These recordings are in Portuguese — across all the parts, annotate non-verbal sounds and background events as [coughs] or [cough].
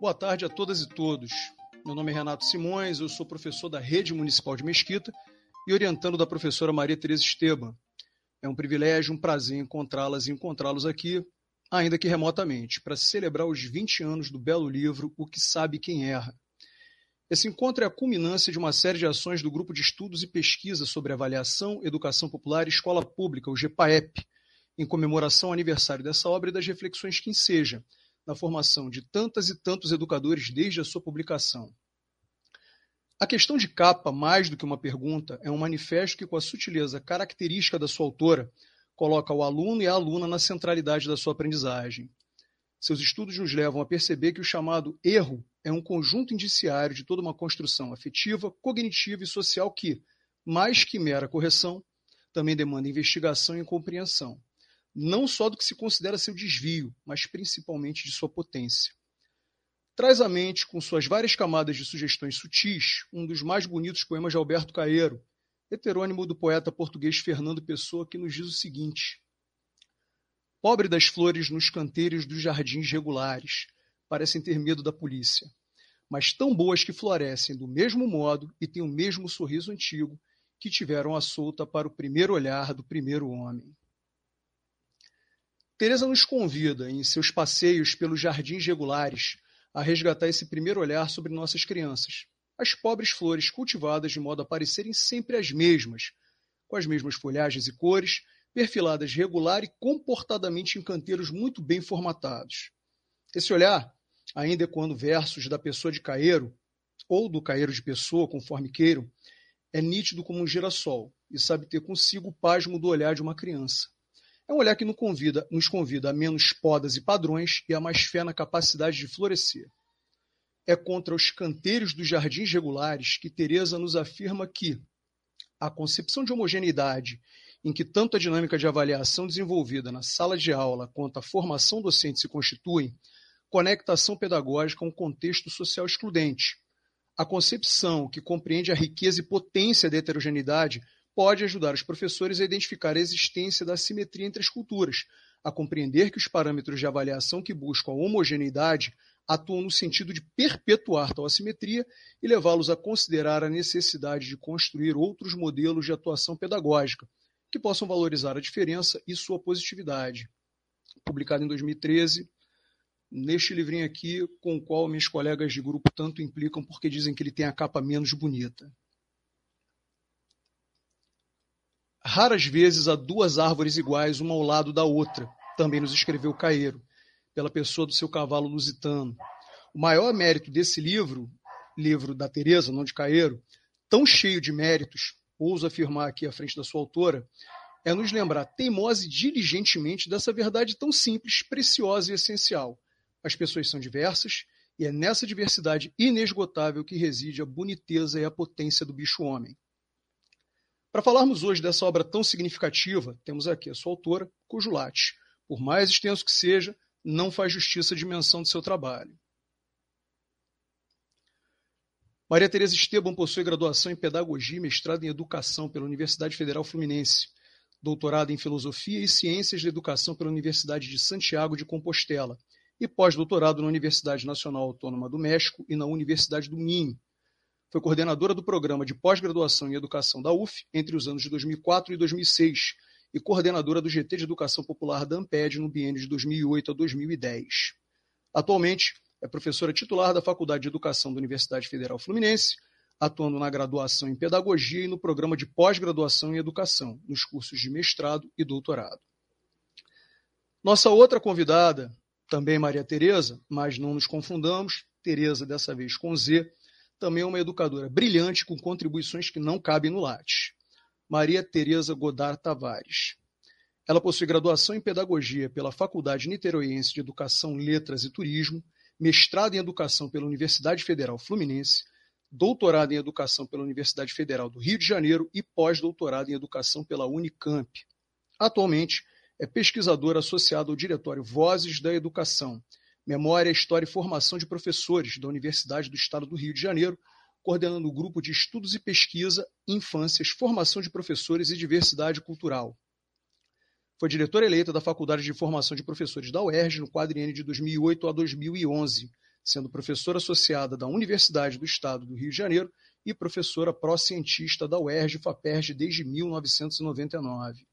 Boa tarde a todas e todos. Meu nome é Renato Simões, eu sou professor da Rede Municipal de Mesquita e orientando da professora Maria Tereza Esteban. É um privilégio, um prazer encontrá-las e encontrá-los aqui, ainda que remotamente, para celebrar os 20 anos do belo livro O que Sabe Quem Erra. Esse encontro é a culminância de uma série de ações do Grupo de Estudos e Pesquisa sobre Avaliação, Educação Popular e Escola Pública, o GPAEP, em comemoração ao aniversário dessa obra e das reflexões que enseja, na formação de tantas e tantos educadores desde a sua publicação. A questão de capa, mais do que uma pergunta, é um manifesto que, com a sutileza característica da sua autora, coloca o aluno e a aluna na centralidade da sua aprendizagem. Seus estudos nos levam a perceber que o chamado erro é um conjunto indiciário de toda uma construção afetiva, cognitiva e social que, mais que mera correção, também demanda investigação e compreensão não só do que se considera seu desvio, mas principalmente de sua potência. Traz à mente, com suas várias camadas de sugestões sutis, um dos mais bonitos poemas de Alberto Caeiro, heterônimo do poeta português Fernando Pessoa, que nos diz o seguinte: Pobre das flores nos canteiros dos jardins regulares, parecem ter medo da polícia, mas tão boas que florescem do mesmo modo e têm o mesmo sorriso antigo que tiveram a solta para o primeiro olhar do primeiro homem. Teresa nos convida, em seus passeios pelos jardins regulares, a resgatar esse primeiro olhar sobre nossas crianças, as pobres flores cultivadas de modo a parecerem sempre as mesmas, com as mesmas folhagens e cores, perfiladas regular e comportadamente em canteiros muito bem formatados. Esse olhar, ainda quando versos da pessoa de Caeiro, ou do Caeiro de pessoa, conforme queiram, é nítido como um girassol e sabe ter consigo o pasmo do olhar de uma criança. É um olhar que nos convida, nos convida a menos podas e padrões e a mais fé na capacidade de florescer. É contra os canteiros dos jardins regulares que Teresa nos afirma que a concepção de homogeneidade em que tanto a dinâmica de avaliação desenvolvida na sala de aula quanto a formação docente se constituem, conecta a ação pedagógica a um contexto social excludente. A concepção que compreende a riqueza e potência da heterogeneidade pode ajudar os professores a identificar a existência da simetria entre as culturas, a compreender que os parâmetros de avaliação que buscam a homogeneidade atuam no sentido de perpetuar tal assimetria e levá-los a considerar a necessidade de construir outros modelos de atuação pedagógica que possam valorizar a diferença e sua positividade. Publicado em 2013, neste livrinho aqui, com o qual minhas colegas de grupo tanto implicam porque dizem que ele tem a capa menos bonita. Raras vezes há duas árvores iguais, uma ao lado da outra, também nos escreveu Caeiro, pela pessoa do seu cavalo lusitano. O maior mérito desse livro, livro da Teresa, não de Caeiro, tão cheio de méritos, ouso afirmar aqui à frente da sua autora, é nos lembrar teimosa e diligentemente dessa verdade tão simples, preciosa e essencial. As pessoas são diversas, e é nessa diversidade inesgotável que reside a boniteza e a potência do bicho-homem. Para falarmos hoje dessa obra tão significativa, temos aqui a sua autora, cujo latte, por mais extenso que seja, não faz justiça à dimensão do seu trabalho. Maria Tereza Esteban possui graduação em Pedagogia e mestrado em Educação pela Universidade Federal Fluminense, doutorado em Filosofia e Ciências da Educação pela Universidade de Santiago de Compostela e pós-doutorado na Universidade Nacional Autônoma do México e na Universidade do Minho, foi coordenadora do programa de pós-graduação em educação da UF entre os anos de 2004 e 2006 e coordenadora do GT de Educação Popular da Amped no biênio de 2008 a 2010. Atualmente, é professora titular da Faculdade de Educação da Universidade Federal Fluminense, atuando na graduação em Pedagogia e no programa de pós-graduação em Educação, nos cursos de mestrado e doutorado. Nossa outra convidada, também Maria Tereza, mas não nos confundamos, Tereza dessa vez com Z, também é uma educadora brilhante com contribuições que não cabem no Lattes. Maria Tereza Godard Tavares. Ela possui graduação em Pedagogia pela Faculdade Niteroiense de Educação, Letras e Turismo, mestrado em Educação pela Universidade Federal Fluminense, doutorado em Educação pela Universidade Federal do Rio de Janeiro e pós-doutorado em Educação pela Unicamp. Atualmente, é pesquisadora associada ao Diretório Vozes da Educação, Memória, História e Formação de Professores da Universidade do Estado do Rio de Janeiro, coordenando o grupo de Estudos e Pesquisa, Infâncias, Formação de Professores e Diversidade Cultural. Foi diretora eleita da Faculdade de Formação de Professores da UERJ no quadriênio de 2008 a 2011, sendo professora associada da Universidade do Estado do Rio de Janeiro e professora pró-cientista da UERJ-FAPERJ desde 1999.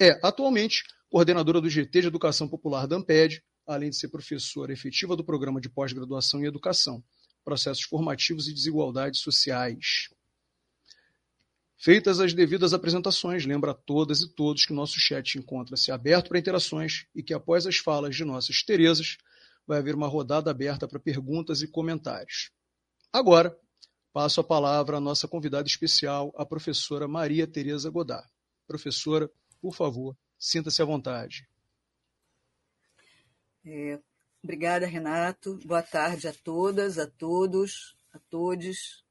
É, atualmente, coordenadora do GT de Educação Popular da Amped, além de ser professora efetiva do Programa de Pós-Graduação em Educação, Processos Formativos e Desigualdades Sociais. Feitas as devidas apresentações, lembra a todas e todos que nosso chat encontra-se aberto para interações e que após as falas de nossas Terezas, vai haver uma rodada aberta para perguntas e comentários. Agora, passo a palavra à nossa convidada especial, a professora Maria Tereza Godard. Professora, por favor, sinta-se à vontade. É, obrigada, Renato. Boa tarde a todas, a todos, a todos.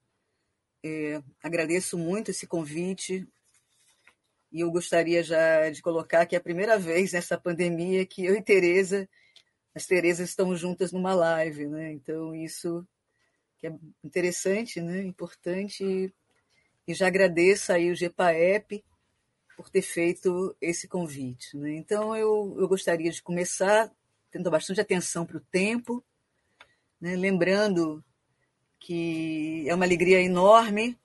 É, agradeço muito esse convite e eu gostaria já de colocar que é a primeira vez nessa pandemia que eu e Tereza, as Terezas estão juntas numa live, né? Então isso que é interessante, né? Importante e já agradeço aí o GPAEP por ter feito esse convite. Né? Então eu, eu gostaria de começar tendo bastante atenção para o tempo, né? lembrando que é uma alegria enorme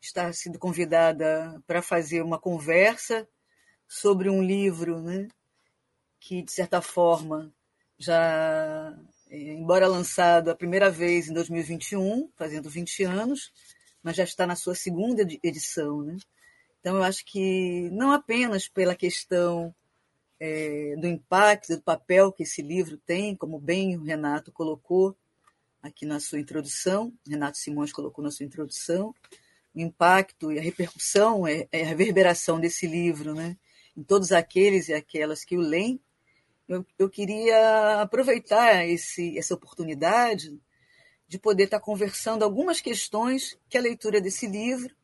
estar sendo convidada para fazer uma conversa sobre um livro né, que, de certa forma, já, é, embora lançado a primeira vez em 2021, fazendo 20 anos, mas já está na sua segunda edição. Né? Então, eu acho que não apenas pela questão é, do impacto, do papel que esse livro tem, como bem o Renato colocou, aqui na sua introdução, Renato Simões colocou na sua introdução, o impacto e a repercussão, é, é a reverberação desse livro, né? em todos aqueles e aquelas que o leem, eu, eu queria aproveitar esse, essa oportunidade de poder estar conversando algumas questões que a leitura desse livro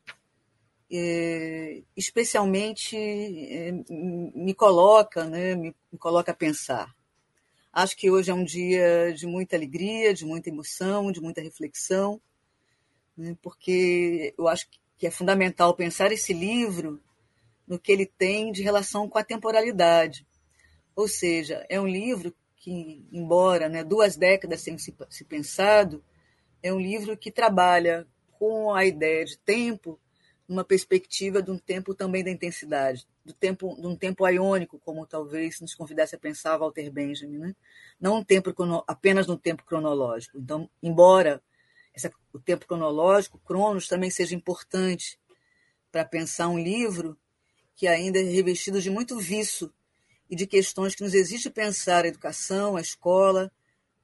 especialmente é, me coloca, né, me, coloca a pensar. Acho que hoje é um dia de muita alegria, de muita emoção, de muita reflexão, né? porque eu acho que é fundamental pensar esse livro no que ele tem de relação com a temporalidade. Ou seja, é um livro que, embora né, duas décadas tenham se pensado, é um livro que trabalha com a ideia de tempo numa perspectiva de um tempo também da intensidade, do tempo, de um tempo iônico, como talvez nos convidasse a pensar Walter Benjamin, né? não um tempo apenas no tempo cronológico. Então, embora essa, o tempo cronológico, Cronos, também seja importante para pensar um livro que ainda é revestido de muito vício e de questões que nos exige pensar a educação, a escola,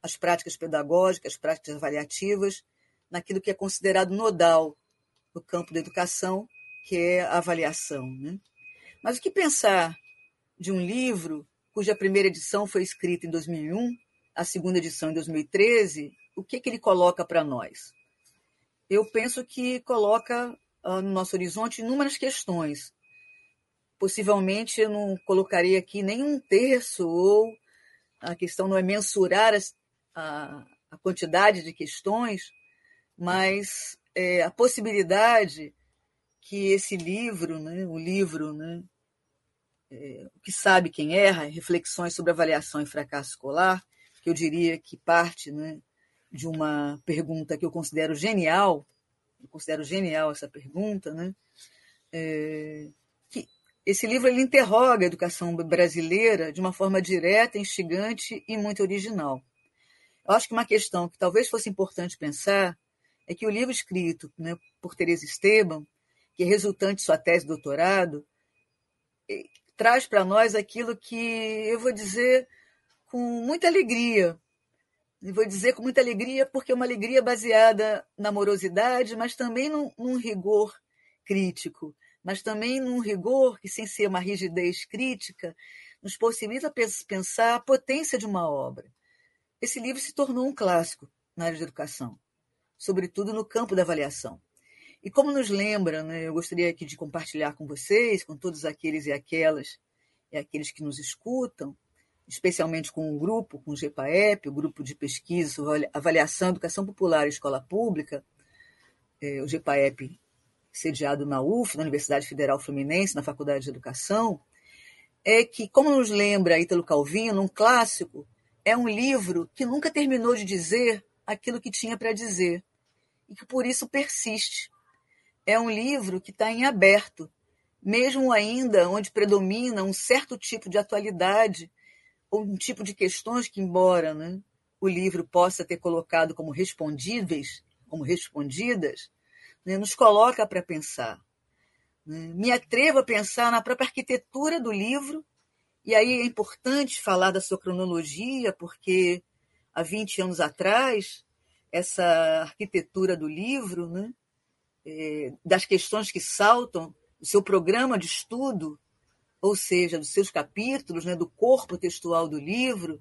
as práticas pedagógicas, as práticas avaliativas, naquilo que é considerado nodal no campo da educação, que é a avaliação. Né? Mas o que pensar de um livro cuja primeira edição foi escrita em 2001, a segunda edição em 2013, o que, que ele coloca para nós? Eu penso que coloca uh, no nosso horizonte inúmeras questões. Possivelmente eu não colocaria aqui nem um terço, ou a questão não é mensurar a, a quantidade de questões, mas é, a possibilidade que esse livro, né, o livro, né, é, o que sabe quem erra, reflexões sobre avaliação e fracasso escolar, que eu diria que parte né, de uma pergunta que eu considero genial, eu considero genial essa pergunta, né, é, que esse livro ele interroga a educação brasileira de uma forma direta, instigante e muito original. Eu acho que uma questão que talvez fosse importante pensar é que o livro escrito né, por Teresa Esteban, que é resultante de sua tese de doutorado, traz para nós aquilo que eu vou dizer com muita alegria. Vou dizer com muita alegria porque é uma alegria baseada na amorosidade, mas também num, num rigor crítico, mas também num rigor que, sem ser uma rigidez crítica, nos possibilita pensar a potência de uma obra. Esse livro se tornou um clássico na área de educação sobretudo no campo da avaliação. E como nos lembra, né, eu gostaria aqui de compartilhar com vocês, com todos aqueles e aquelas e aqueles que nos escutam, especialmente com o grupo, com o GPAEP, o grupo de pesquisa sobre avaliação, educação popular e escola pública, é, o GPAEP sediado na UF, na Universidade Federal Fluminense, na Faculdade de Educação, é que, como nos lembra Ítalo Calvino, um clássico é um livro que nunca terminou de dizer aquilo que tinha para dizer e que por isso persiste. É um livro que está em aberto, mesmo ainda onde predomina um certo tipo de atualidade ou um tipo de questões que, embora né, o livro possa ter colocado como respondíveis, como respondidas, né, nos coloca para pensar. Né? Me atrevo a pensar na própria arquitetura do livro, e aí é importante falar da sua cronologia, porque há 20 anos atrás, essa arquitetura do livro, né, é, das questões que saltam, do seu programa de estudo, ou seja, dos seus capítulos, né, do corpo textual do livro,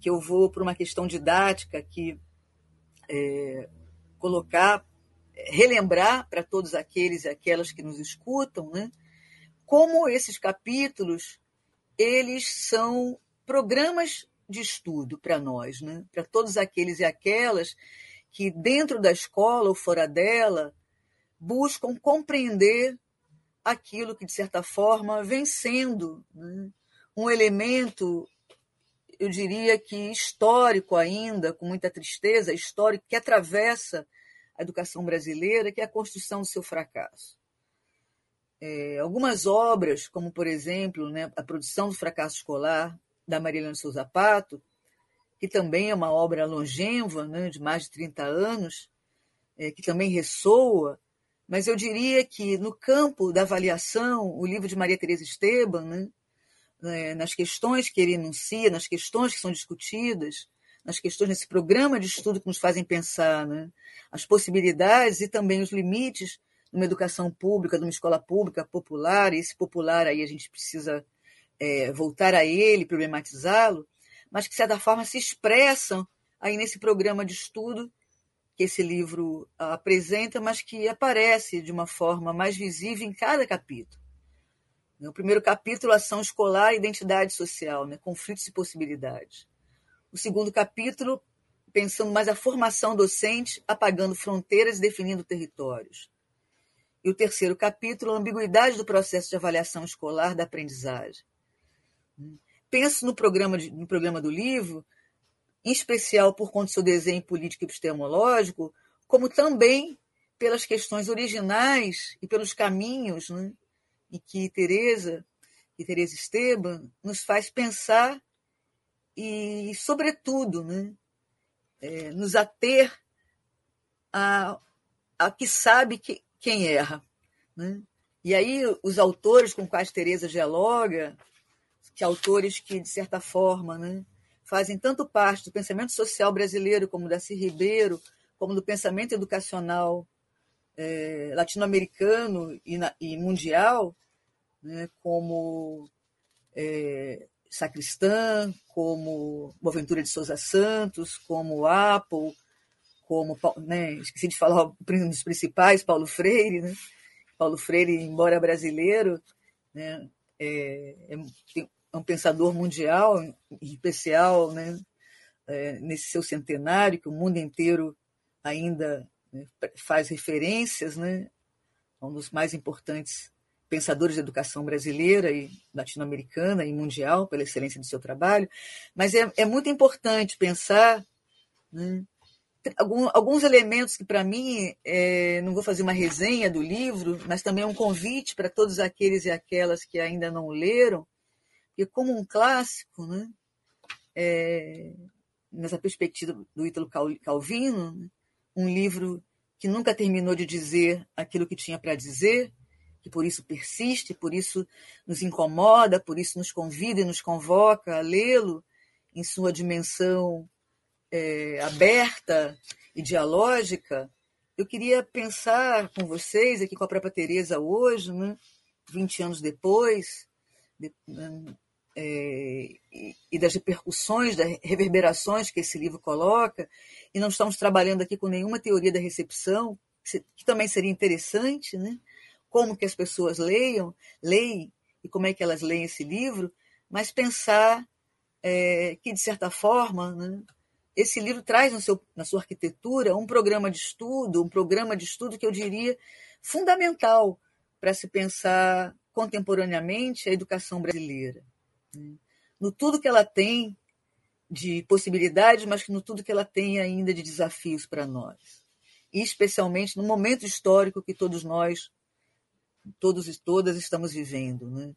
que eu vou para uma questão didática que é, colocar relembrar para todos aqueles e aquelas que nos escutam, né, como esses capítulos eles são programas de estudo para nós, né, para todos aqueles e aquelas que dentro da escola ou fora dela buscam compreender aquilo que de certa forma vem sendo né, um elemento eu diria que histórico ainda, com muita tristeza, histórico que atravessa a educação brasileira, que é a construção do seu fracasso. É, algumas obras, como, por exemplo, né, a produção do fracasso escolar, da Maria Souza Pato, que também é uma obra longeva, né, de mais de 30 anos, é, que também ressoa, mas eu diria que no campo da avaliação, o livro de Maria Teresa Esteban, né, é, nas questões que ele enuncia, nas questões que são discutidas, nas questões desse programa de estudo que nos fazem pensar né? as possibilidades e também os limites de uma educação pública, de uma escola pública popular, e esse popular aí a gente precisa é, voltar a ele, problematizá-lo, mas que, de certa forma, se expressam aí nesse programa de estudo que esse livro apresenta, mas que aparece de uma forma mais visível em cada capítulo. O primeiro capítulo, ação escolar e identidade social, né? conflitos e possibilidades. O segundo capítulo, pensando mais a formação docente, apagando fronteiras e definindo territórios. E o terceiro capítulo, a ambiguidade do processo de avaliação escolar da aprendizagem. Penso no programa, de, no programa do livro, em especial por conta do seu desenho político e epistemológico, como também pelas questões originais e pelos caminhos né, em que Teresa e Teresa Esteban nos faz pensar e, sobretudo, né, é, nos ater a, a que sabe que, quem erra. Né? E aí os autores com quais Teresa dialoga, que autores que, de certa forma, né, fazem tanto parte do pensamento social brasileiro, como Darcy Ribeiro, como do pensamento educacional é, latino-americano e, e, mundial, né, como é, Sacristã, como Boaventura de Souza Santos, como Apple, como, né, esqueci de falar um dos principais, Paulo Freire, né? Paulo Freire, embora brasileiro, né, é, é, um pensador mundial, em especial, né, é, nesse seu centenário, que o mundo inteiro ainda né, faz referências, né, um dos mais importantes pensadores de educação brasileira e latino-americana e mundial, pela excelência do seu trabalho, mas é, é muito importante pensar né, alguns elementos que, para mim, é, não vou fazer uma resenha do livro, mas também é um convite para todos aqueles e aquelas que ainda não leram, porque, como um clássico, né, é, nessa perspectiva do Ítalo Calvino, né, um livro que nunca terminou de dizer aquilo que tinha para dizer, que por isso persiste, por isso nos incomoda, por isso nos convida e nos convoca a lê-lo em sua dimensão é, aberta e dialógica, eu queria pensar com vocês, aqui com a própria Tereza hoje, né, 20 anos depois, de, é, e das repercussões, das reverberações que esse livro coloca, e não estamos trabalhando aqui com nenhuma teoria da recepção, que também seria interessante, né? como que as pessoas leiam, leem e como é que elas leem esse livro, mas pensar é, que, de certa forma, né, esse livro traz seu, na sua arquitetura um programa de estudo, um programa de estudo que eu diria fundamental para se pensar contemporaneamente a educação brasileira. Né. No tudo que ela tem de possibilidades, mas que no tudo que ela tem ainda de desafios para nós. E especialmente no momento histórico que todos nós, todos e todas, estamos vivendo. Né?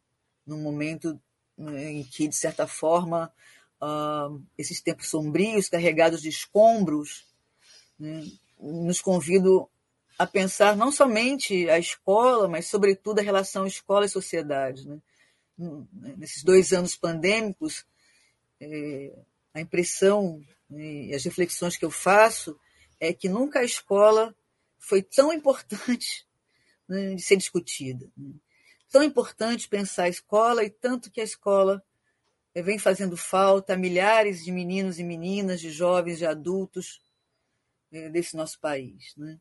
Num momento né, em que, de certa forma, uh, esses tempos sombrios, carregados de escombros, né, nos convidam a pensar não somente a escola, mas, sobretudo, a relação escola e sociedade. Né? Nesses dois anos pandêmicos, é, a impressão né, e as reflexões que eu faço é que nunca a escola foi tão importante né, de ser discutida. Né? Tão importante pensar a escola e tanto que a escola eh, vem fazendo falta a milhares de meninos e meninas, de jovens e adultos eh, desse nosso país. Né?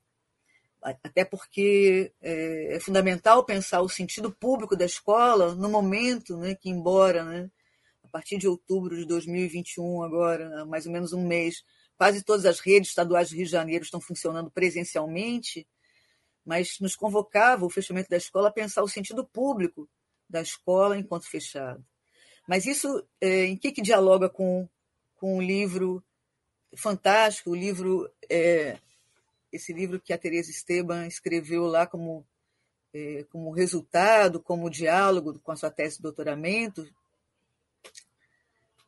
Até porque é, é, fundamental pensar o sentido público da escola no momento né, que, embora né, a partir de outubro de 2021, agora, mais ou menos um mês, quase todas as redes estaduais do Rio de Janeiro estão funcionando presencialmente, mas nos convocava o fechamento da escola a pensar o sentido público da escola enquanto fechado. Mas isso é, em que, que dialoga com, com o livro fantástico, o livro, é, esse livro que a Teresa Esteban escreveu lá como, é, como resultado, como diálogo com a sua tese de doutoramento,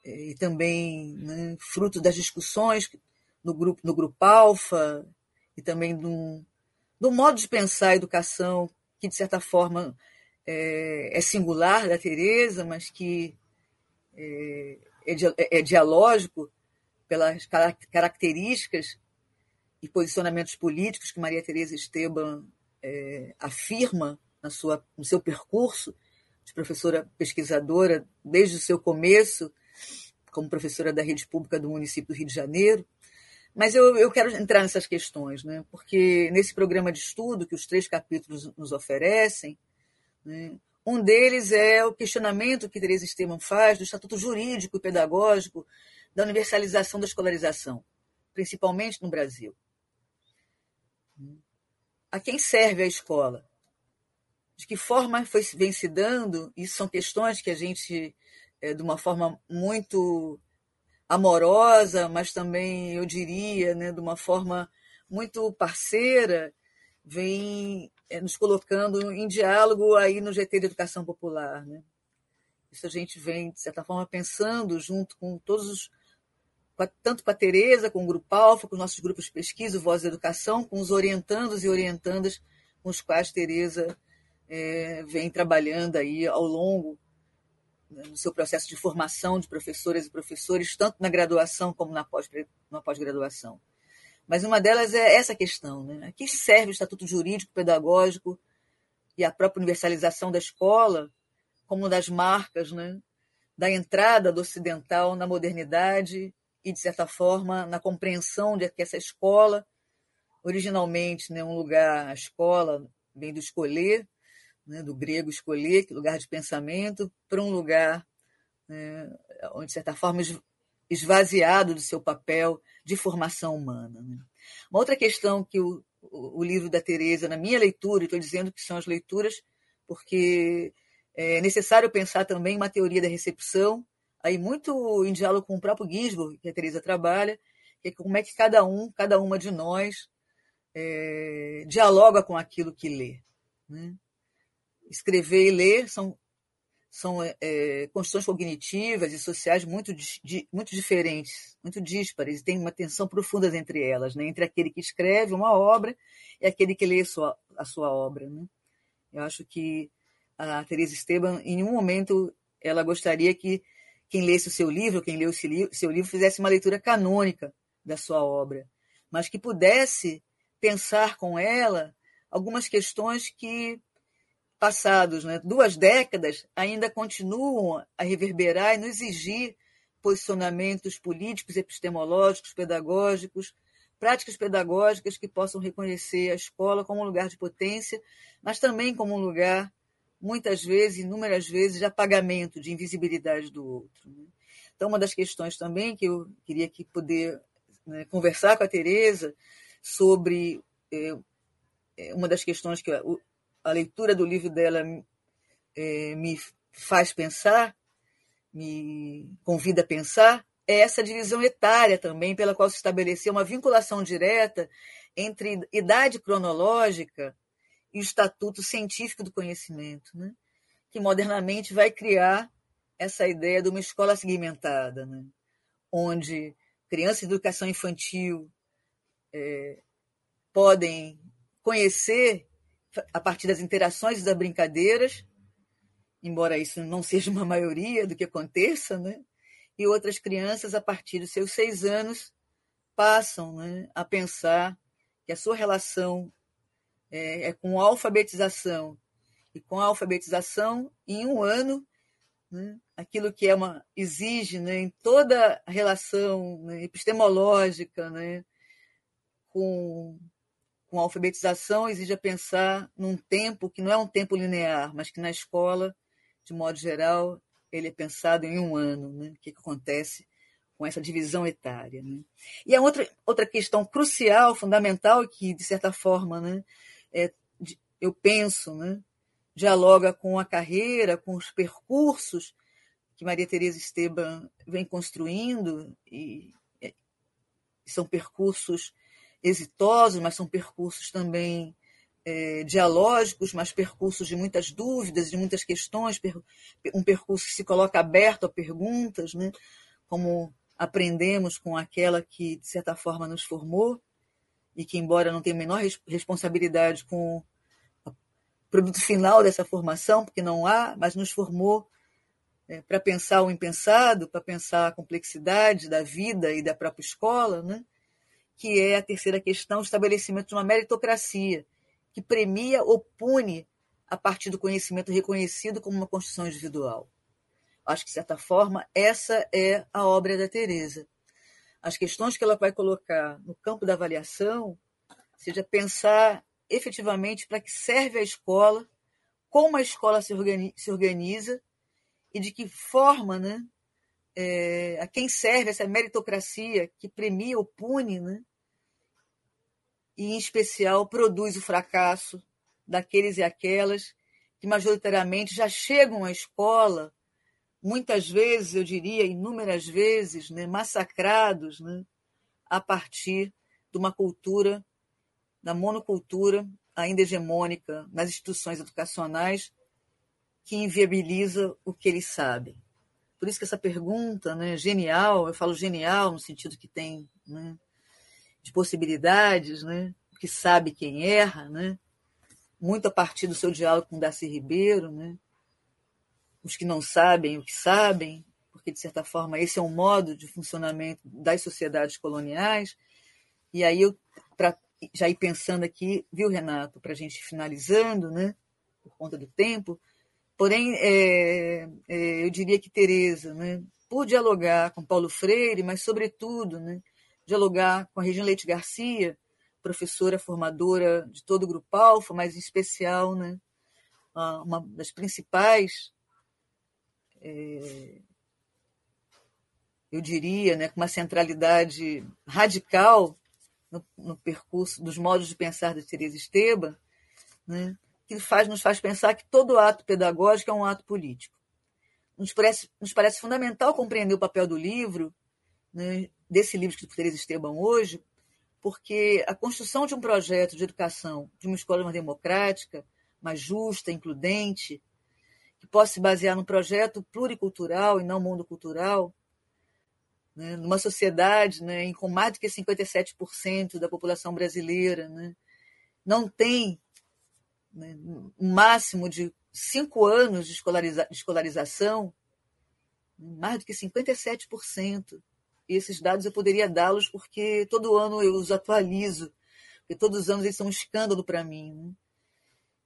é, e também né, fruto das discussões no grupo, no grupo Alfa, e também do, do modo de pensar a educação, que de certa forma é, é singular da Teresa, mas que é, é, é dialógico pelas características e posicionamentos políticos que Maria Teresa Esteban é, afirma na sua, no seu percurso de professora pesquisadora desde o seu começo como professora da rede pública do município do Rio de Janeiro. Mas eu, eu quero entrar nessas questões, né? porque nesse programa de estudo que os três capítulos nos oferecem, né, um deles é o questionamento que Teresa Esteban faz do estatuto jurídico e pedagógico da universalização da escolarização, principalmente no Brasil. A quem serve a escola? De que forma foi, vem se dando? Isso são questões que a gente é, de uma forma muito amorosa, mas também, eu diria, né, de uma forma muito parceira, vem é, nos colocando em diálogo aí no GT de Educação Popular. Né? Isso a gente vem, de certa forma, pensando junto com todos os tanto com a Tereza, com o Grupo Alfa, com os nossos grupos de pesquisa, Voz da Educação, com os orientandos e orientandas com os quais Tereza é, vem trabalhando aí ao longo né, no seu processo de formação de professoras e professores, tanto na graduação como na pós-graduação. Mas uma delas é essa questão: né? a que serve o Estatuto Jurídico Pedagógico e a própria universalização da escola como das marcas né? da entrada do ocidental na modernidade e, de certa forma, na compreensão de que essa escola, originalmente né, um lugar, a escola vem do escolher, né, do grego escolher, lugar de pensamento, para um lugar né, onde, de certa forma, esvaziado do seu papel de formação humana. Né. Uma outra questão que o, o livro da Teresa, na minha leitura, estou dizendo que são as leituras, porque é necessário pensar também uma teoria da recepção, aí muito em diálogo com o próprio Gisborne, que a Teresa trabalha, que é como é que cada um, cada uma de nós é, dialoga com aquilo que lê. Né? escrever e ler são, são é, é construções cognitivas e sociais muito, di, muito diferentes, muito díspares, e tem uma tensão profunda entre elas, né? entre aquele que escreve uma obra e aquele que lê a sua, a sua obra. Né? Eu acho que a Teresa Esteban, em nenhum momento, ela gostaria que quem lesse o seu livro, quem leu o seu livro, fizesse uma leitura canônica da sua obra, mas que pudesse pensar com ela algumas questões que passados né, duas décadas, ainda continuam a reverberar e nos exigir posicionamentos políticos, epistemológicos, pedagógicos, práticas pedagógicas que possam reconhecer a escola como um lugar de potência, mas também como um lugar, muitas vezes, inúmeras vezes, de apagamento, de invisibilidade do outro. Né. Então, uma das questões também que eu queria aqui poder né, conversar com a Tereza sobre é, uma das questões que a leitura do livro dela é, me faz pensar, me convida a pensar, é essa divisão etária também, pela qual se estabeleceu uma vinculação direta entre idade cronológica e o estatuto científico do conhecimento, né? que modernamente vai criar essa ideia de uma escola segmentada, né? onde crianças de educação infantil é, podem conhecer a partir das interações e das brincadeiras, embora isso não seja uma maioria do que aconteça, né? e outras crianças, a partir dos seus seis anos, passam né, a pensar que a sua relação é, é, com alfabetização. E com a alfabetização, em um ano, né, aquilo que é uma exige né, em toda a relação né, epistemológica né, com, com a alfabetização, exige a pensar num tempo que não é um tempo linear, mas que na escola, de modo geral, ele é pensado em um ano, né? o que, que acontece com essa divisão etária. Né? E a outra, outra questão crucial, fundamental, que, de certa forma, né, é, eu penso, né, dialoga com a carreira, com os percursos que Maria Tereza Esteban vem construindo, e, e são percursos exitosos, mas são percursos também é, dialógicos, mas percursos de muitas dúvidas, de muitas questões, um percurso que se coloca aberto a perguntas, né? como aprendemos com aquela que, de certa forma, nos formou e que, embora não tenha a menor responsabilidade com o produto final dessa formação, porque não há, mas nos formou é, para pensar o impensado, para pensar a complexidade da vida e da própria escola, né? que é a terceira questão, o estabelecimento de uma meritocracia, que premia ou pune a partir do conhecimento reconhecido como uma construção individual. Acho que, de certa forma, essa é a obra da Teresa. As questões que ela vai colocar no campo da avaliação, seja pensar efetivamente para que serve a escola, como a escola se organiza e de que forma né, é, a quem serve essa meritocracia que premia ou pune né, e, em especial, produz o fracasso daqueles e aquelas que, majoritariamente, já chegam à escola, muitas vezes, eu diria, inúmeras vezes, né, massacrados né, a partir de uma cultura, da monocultura ainda hegemônica nas instituições educacionais, que inviabiliza o que eles sabem. Por isso que essa pergunta, né, genial, eu falo genial no sentido que tem né, de possibilidades, né? que sabe quem erra, né? muito a partir do seu diálogo com Darcy Ribeiro, né? Os que não sabem o que sabem, porque, de certa forma, esse é um modo de funcionamento das sociedades coloniais. E aí, eu, para já ir pensando aqui, viu, Renato, para a gente finalizando, né? por conta do tempo, porém, é, é, eu diria que Tereza, né? por dialogar com Paulo Freire, mas, sobretudo, né? dialogar com a Regina Leite Garcia, professora formadora de todo o Grupo Alfa, mas em especial né, uma das principais, é, eu diria, né, com uma centralidade radical no, no, percurso dos modos de pensar de Teresa Esteban, né, que faz, nos faz pensar que todo ato pedagógico é um ato político. Nos parece, nos parece fundamental compreender o papel do livro né, desse livro por Teresa Esteban hoje, porque a construção de um projeto de educação, de uma escola mais democrática, mais justa, includente, que possa se basear num projeto pluricultural e não monocultural, né, numa sociedade né, em com mais do que 57% da população brasileira né, não tem né, um máximo de cinco anos de, escolariza de escolarização, mais do que 57%. E esses dados eu poderia dá-los porque todo ano eu os atualizo, porque todos os anos eles são um escândalo para mim. Né?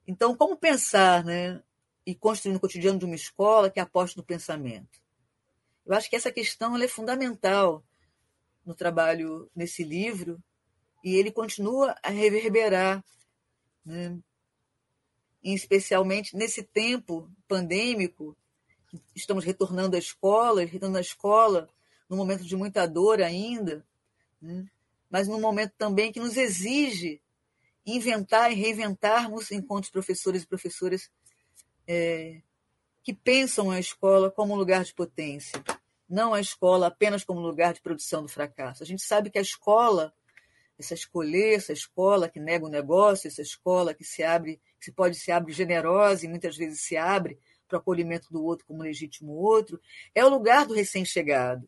Então, como pensar né, e construir no cotidiano de uma escola que aposte no pensamento? Eu acho que essa questão é fundamental no trabalho nesse livro e ele continua a reverberar, né? e especialmente nesse tempo pandêmico, estamos retornando à escola, retornando à escola num momento de muita dor ainda, né? mas num momento também que nos exige inventar e reinventarmos enquanto professores e professoras é, que pensam a escola como um lugar de potência. não a escola apenas como lugar de produção do fracasso. A gente sabe que a escola, essa escolher, essa escola que nega o negócio, essa escola que se abre, que se pode se abre generosa e muitas vezes se abre para o acolhimento do outro como legítimo outro, é o lugar do recém-chegado.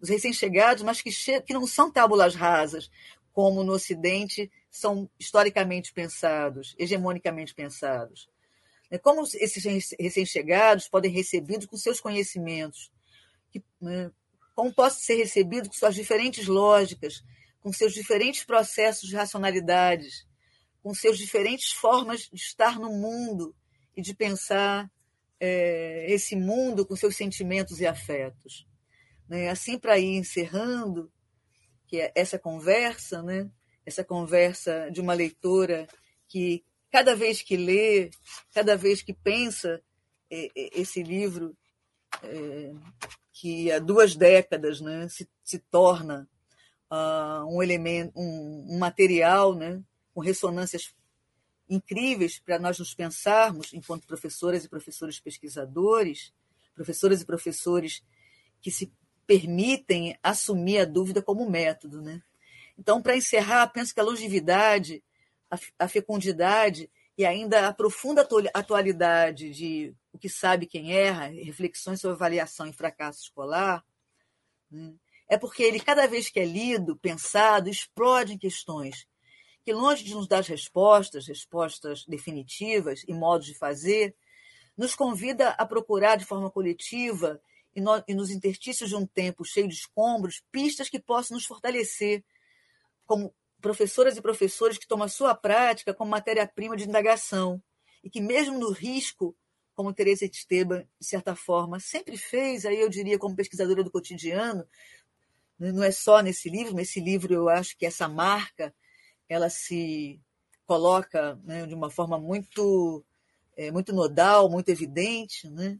Dos recém-chegados, mas que, que não são tábulas rasas, como no Ocidente são historicamente pensados, hegemonicamente pensados. É como esses recém-chegados podem ser recebidos com seus conhecimentos, né? como podem ser recebidos com suas diferentes lógicas, com seus diferentes processos de racionalidades, com seus diferentes formas de estar no mundo e de pensar é, esse mundo com seus sentimentos e afetos. Né? Assim, para ir encerrando que é essa conversa, né? essa conversa de uma leitora que cada vez que lê, cada vez que pensa é, é, esse livro, é, que há duas décadas né, se, se torna uh, um elemento, um, um material né, com ressonâncias incríveis para nós nos pensarmos enquanto professoras e professores pesquisadores, professoras e professores que se permitem assumir a dúvida como método. Né? Então, para encerrar, penso que a longevidade, a fecundidade e ainda a profunda atualidade de o que sabe quem erra, reflexões sobre avaliação e fracasso escolar, né? é porque ele, cada vez que é lido, pensado, explode em questões que, longe de nos dar respostas, respostas definitivas e modos de fazer, nos convida a procurar de forma coletiva e, no, e nos interstícios de um tempo cheio de escombros, pistas que possam nos fortalecer como professoras e professores que tomam a sua prática como matéria-prima de indagação e que, mesmo no risco, como Teresa Esteban, de certa forma, sempre fez, aí eu diria, como pesquisadora do cotidiano, né, não é só nesse livro, nesse livro eu acho que essa marca ela se coloca né, de uma forma muito, é, muito nodal, muito evidente, né,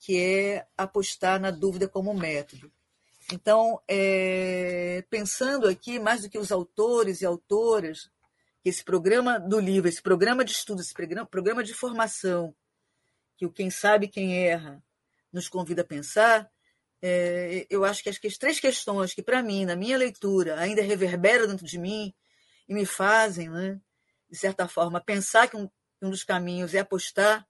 que é apostar na dúvida como método. Então, é, pensando aqui, mais do que os autores e autoras, que esse programa do livro, esse programa de estudo, esse programa, programa de formação, que o Quem Sabe Quem Erra nos convida a pensar, é, eu acho que as, as três questões que, para mim, na minha leitura, ainda reverberam dentro de mim e me fazem, né, de certa forma, pensar que um, um dos caminhos é apostar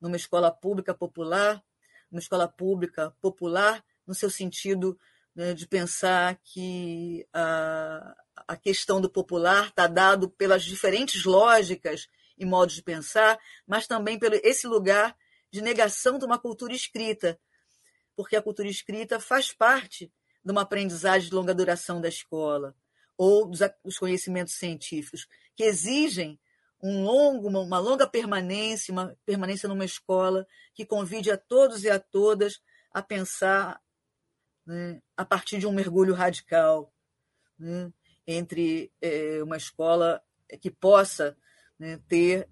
numa escola pública popular, uma escola pública popular, no seu sentido né, de pensar que a, a questão do popular está dado pelas diferentes lógicas e modos de pensar, mas também pelo esse lugar de negação de uma cultura escrita, porque a cultura escrita faz parte de uma aprendizagem de longa duração da escola ou dos, dos conhecimentos científicos, que exigem um longo, uma, uma longa permanência, uma permanência numa escola que convide a todos e a todas a pensar né, a partir de um mergulho radical né, entre é, uma escola que possa né, ter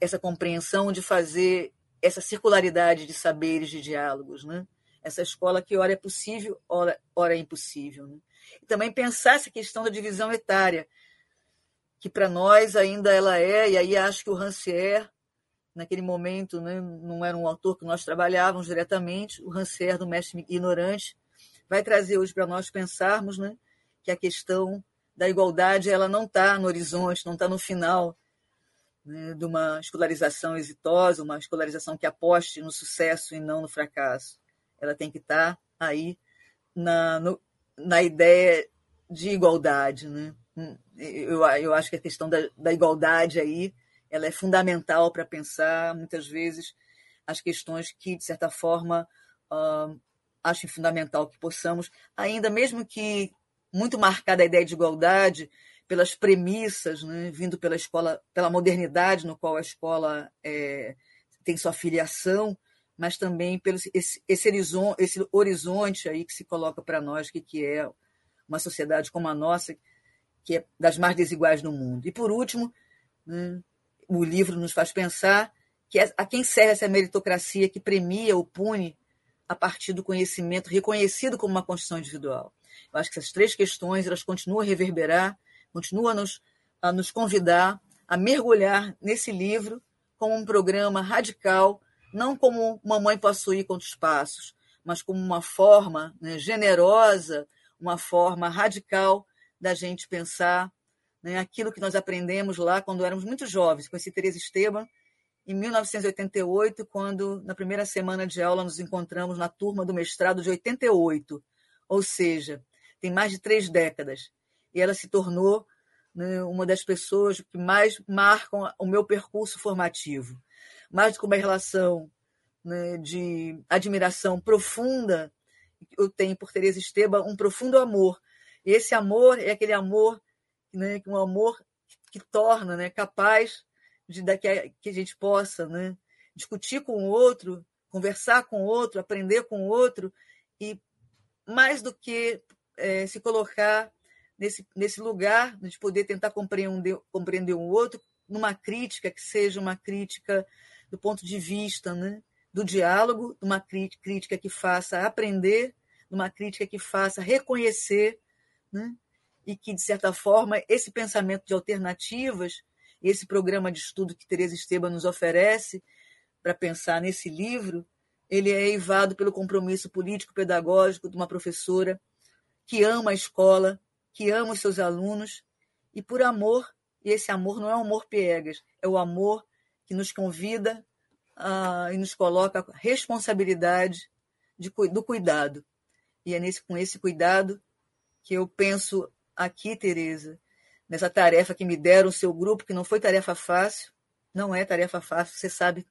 essa compreensão de fazer essa circularidade de saberes, de diálogos. Né? Essa escola que ora é possível, ora, ora é impossível. Né? E também pensar essa questão da divisão etária, que para nós ainda ela é, e aí acho que o Rancière, naquele momento, né, não era um autor que nós trabalhávamos diretamente, o Rancière do Mestre Ignorante, vai trazer hoje para nós pensarmos né, que a questão da igualdade ela não está no horizonte, não está no final né, de uma escolarização exitosa, uma escolarização que aposte no sucesso e não no fracasso. Ela tem que estar tá aí na, no, na ideia de igualdade. Né? Eu, eu acho que a questão da, da igualdade aí ela é fundamental para pensar, muitas vezes, as questões que, de certa forma, uh, acho fundamental que possamos, ainda mesmo que muito marcada a ideia de igualdade pelas premissas, né, vindo pela escola, pela modernidade no qual a escola é, tem sua filiação, mas também pelo esse, esse, horizonte, esse horizonte aí que se coloca para nós, que, que é uma sociedade como a nossa, que é das mais desiguais do mundo. E por último, né, o livro nos faz pensar que é, a quem serve essa meritocracia que premia ou pune a partir do conhecimento reconhecido como uma condição individual. Eu acho que essas três questões elas continuam a reverberar, continuam a nos, a nos convidar a mergulhar nesse livro como um programa radical, não como Mamãe Posso Ir contra os Passos, mas como uma forma né, generosa, uma forma radical da gente pensar né, aquilo que nós aprendemos lá quando éramos muito jovens. Conheci Teresa Esteban em 1988, quando, na primeira semana de aula, nos encontramos na turma do mestrado de 88, ou seja, tem mais de três décadas. E ela se tornou né, uma das pessoas que mais marcam o meu percurso formativo. Mais do que uma relação né, de admiração profunda, eu tenho por Teresa Esteban um profundo amor. E esse amor é aquele amor, né, um amor que torna né, capaz de, que, a, que a gente possa né, discutir com o outro, conversar com o outro, aprender com o outro, e mais do que é, se colocar nesse, nesse lugar de poder tentar compreender, compreender um outro, numa crítica que seja uma crítica do ponto de vista né, do diálogo, uma crítica que faça aprender, uma crítica que faça reconhecer, né, e que, de certa forma, esse pensamento de alternativas esse programa de estudo que Teresa Esteban nos oferece para pensar nesse livro, ele é eivado pelo compromisso político-pedagógico de uma professora que ama a escola, que ama os seus alunos, e por amor, e esse amor não é um amor piegas, é o amor que nos convida uh, e nos coloca a responsabilidade de, do cuidado. E é nesse, com esse cuidado que eu penso aqui, Tereza, nessa tarefa que me deram o seu grupo, que não foi tarefa fácil, não é tarefa fácil, você sabe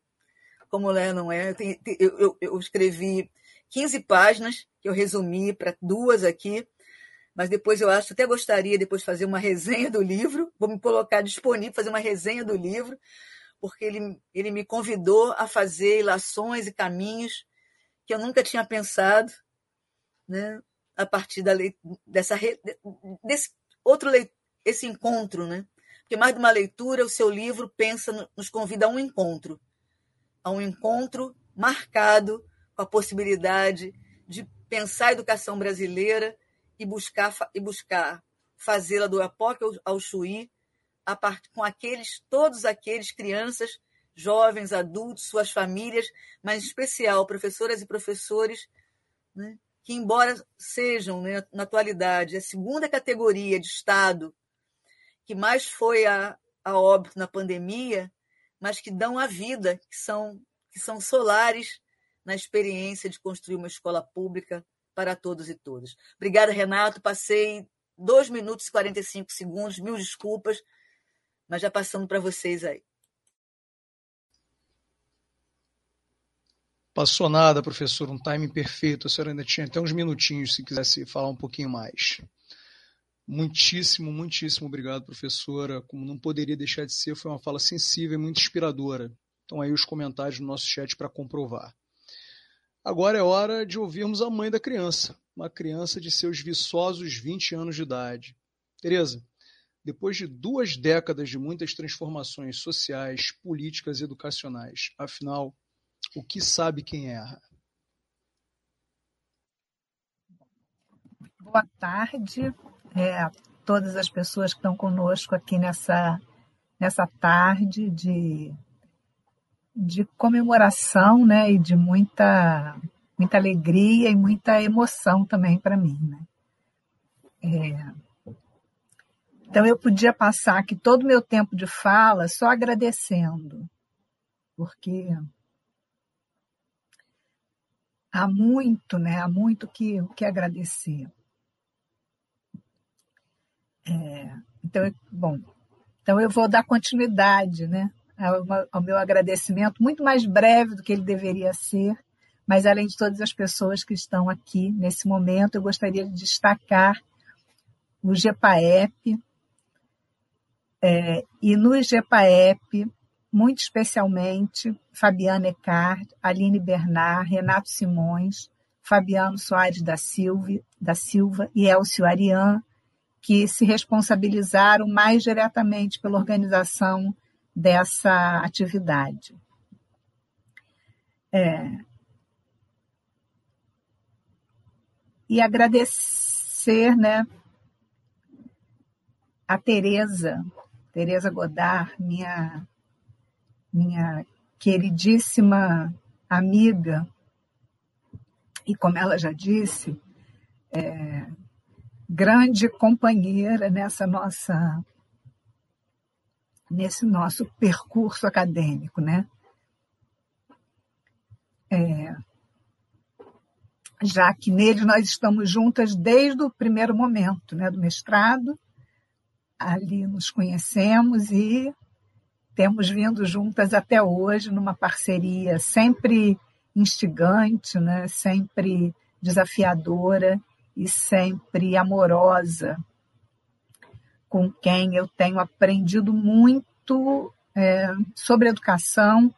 como é, não é. Eu, eu, eu escrevi 15 páginas, que eu resumi para duas aqui, mas depois eu acho, até gostaria depois de fazer uma resenha do livro, vou me colocar disponível, fazer uma resenha do livro, porque ele, ele me convidou a fazer ilações e caminhos que eu nunca tinha pensado, né, a partir da dessa, desse outro leitor esse encontro, né? Porque mais de uma leitura, o seu livro pensa, nos convida a um encontro, a um encontro marcado com a possibilidade de pensar a educação brasileira e buscar e buscar fazê-la do Apoque ao Chuí, a part... com aqueles, todos aqueles crianças, jovens, adultos, suas famílias, mas em especial professoras e professores, né, que embora sejam né, na atualidade a segunda categoria de Estado que mais foi a, a óbito na pandemia, mas que dão a vida, que são, que são solares na experiência de construir uma escola pública para todos e todas. Obrigada, Renato. Passei 2 minutos e 45 segundos, mil desculpas, mas já passando para vocês aí. Passou nada, professor, um timing perfeito. A senhora ainda tinha até uns minutinhos se quisesse falar um pouquinho mais. Muitíssimo, muitíssimo obrigado, professora. Como não poderia deixar de ser, foi uma fala sensível e muito inspiradora. Então aí os comentários no nosso chat para comprovar. Agora é hora de ouvirmos a mãe da criança, uma criança de seus viçosos 20 anos de idade. Tereza, depois de duas décadas de muitas transformações sociais, políticas e educacionais, afinal, o que sabe quem erra? Boa tarde, é, todas as pessoas que estão conosco aqui nessa, nessa tarde de, de comemoração né, e de muita, muita alegria e muita emoção também para mim. Né? É, então eu podia passar aqui todo o meu tempo de fala só agradecendo, porque há muito, né? Há muito que, que agradecer. É, então, bom, então eu vou dar continuidade né, ao, ao, meu agradecimento, muito mais breve do que ele deveria ser, mas além de todas as pessoas que estão aqui nesse momento, eu gostaria de destacar o GEPAEP, é, e no GEPAEP, muito especialmente, Fabiana Ecard, Aline Bernard, Renato Simões, Fabiano Soares da Silva, da Silva e Elcio Arian, que se responsabilizaram mais diretamente pela organização dessa atividade. É, e agradecer né, a Tereza, Tereza Godard, minha, minha queridíssima amiga, e, como ela já disse, é, grande companheira nessa nossa nesse nosso percurso acadêmico, né? É, já que nele nós estamos juntas desde o primeiro momento, né, do mestrado, ali nos conhecemos e temos vindo juntas até hoje numa parceria sempre instigante, né, sempre desafiadora e sempre amorosa, com quem eu tenho aprendido muito é, sobre educação,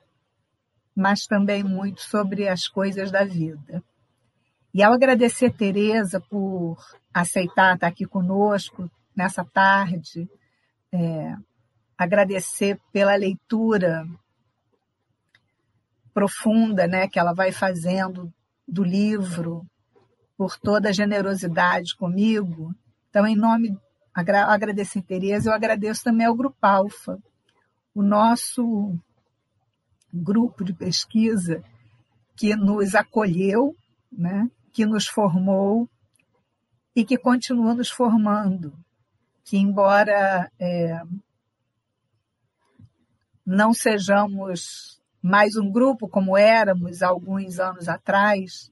mas também muito sobre as coisas da vida. E ao agradecer Tereza por aceitar estar aqui conosco nessa tarde, é, agradecer pela leitura profunda né, que ela vai fazendo do livro, por toda a generosidade comigo. Então, em nome, agradecer Tereza, eu agradeço também ao Grupo Alfa, o nosso grupo de pesquisa que nos acolheu, né, que nos formou e que continua nos formando. Que, embora é, não sejamos mais um grupo como éramos alguns anos atrás,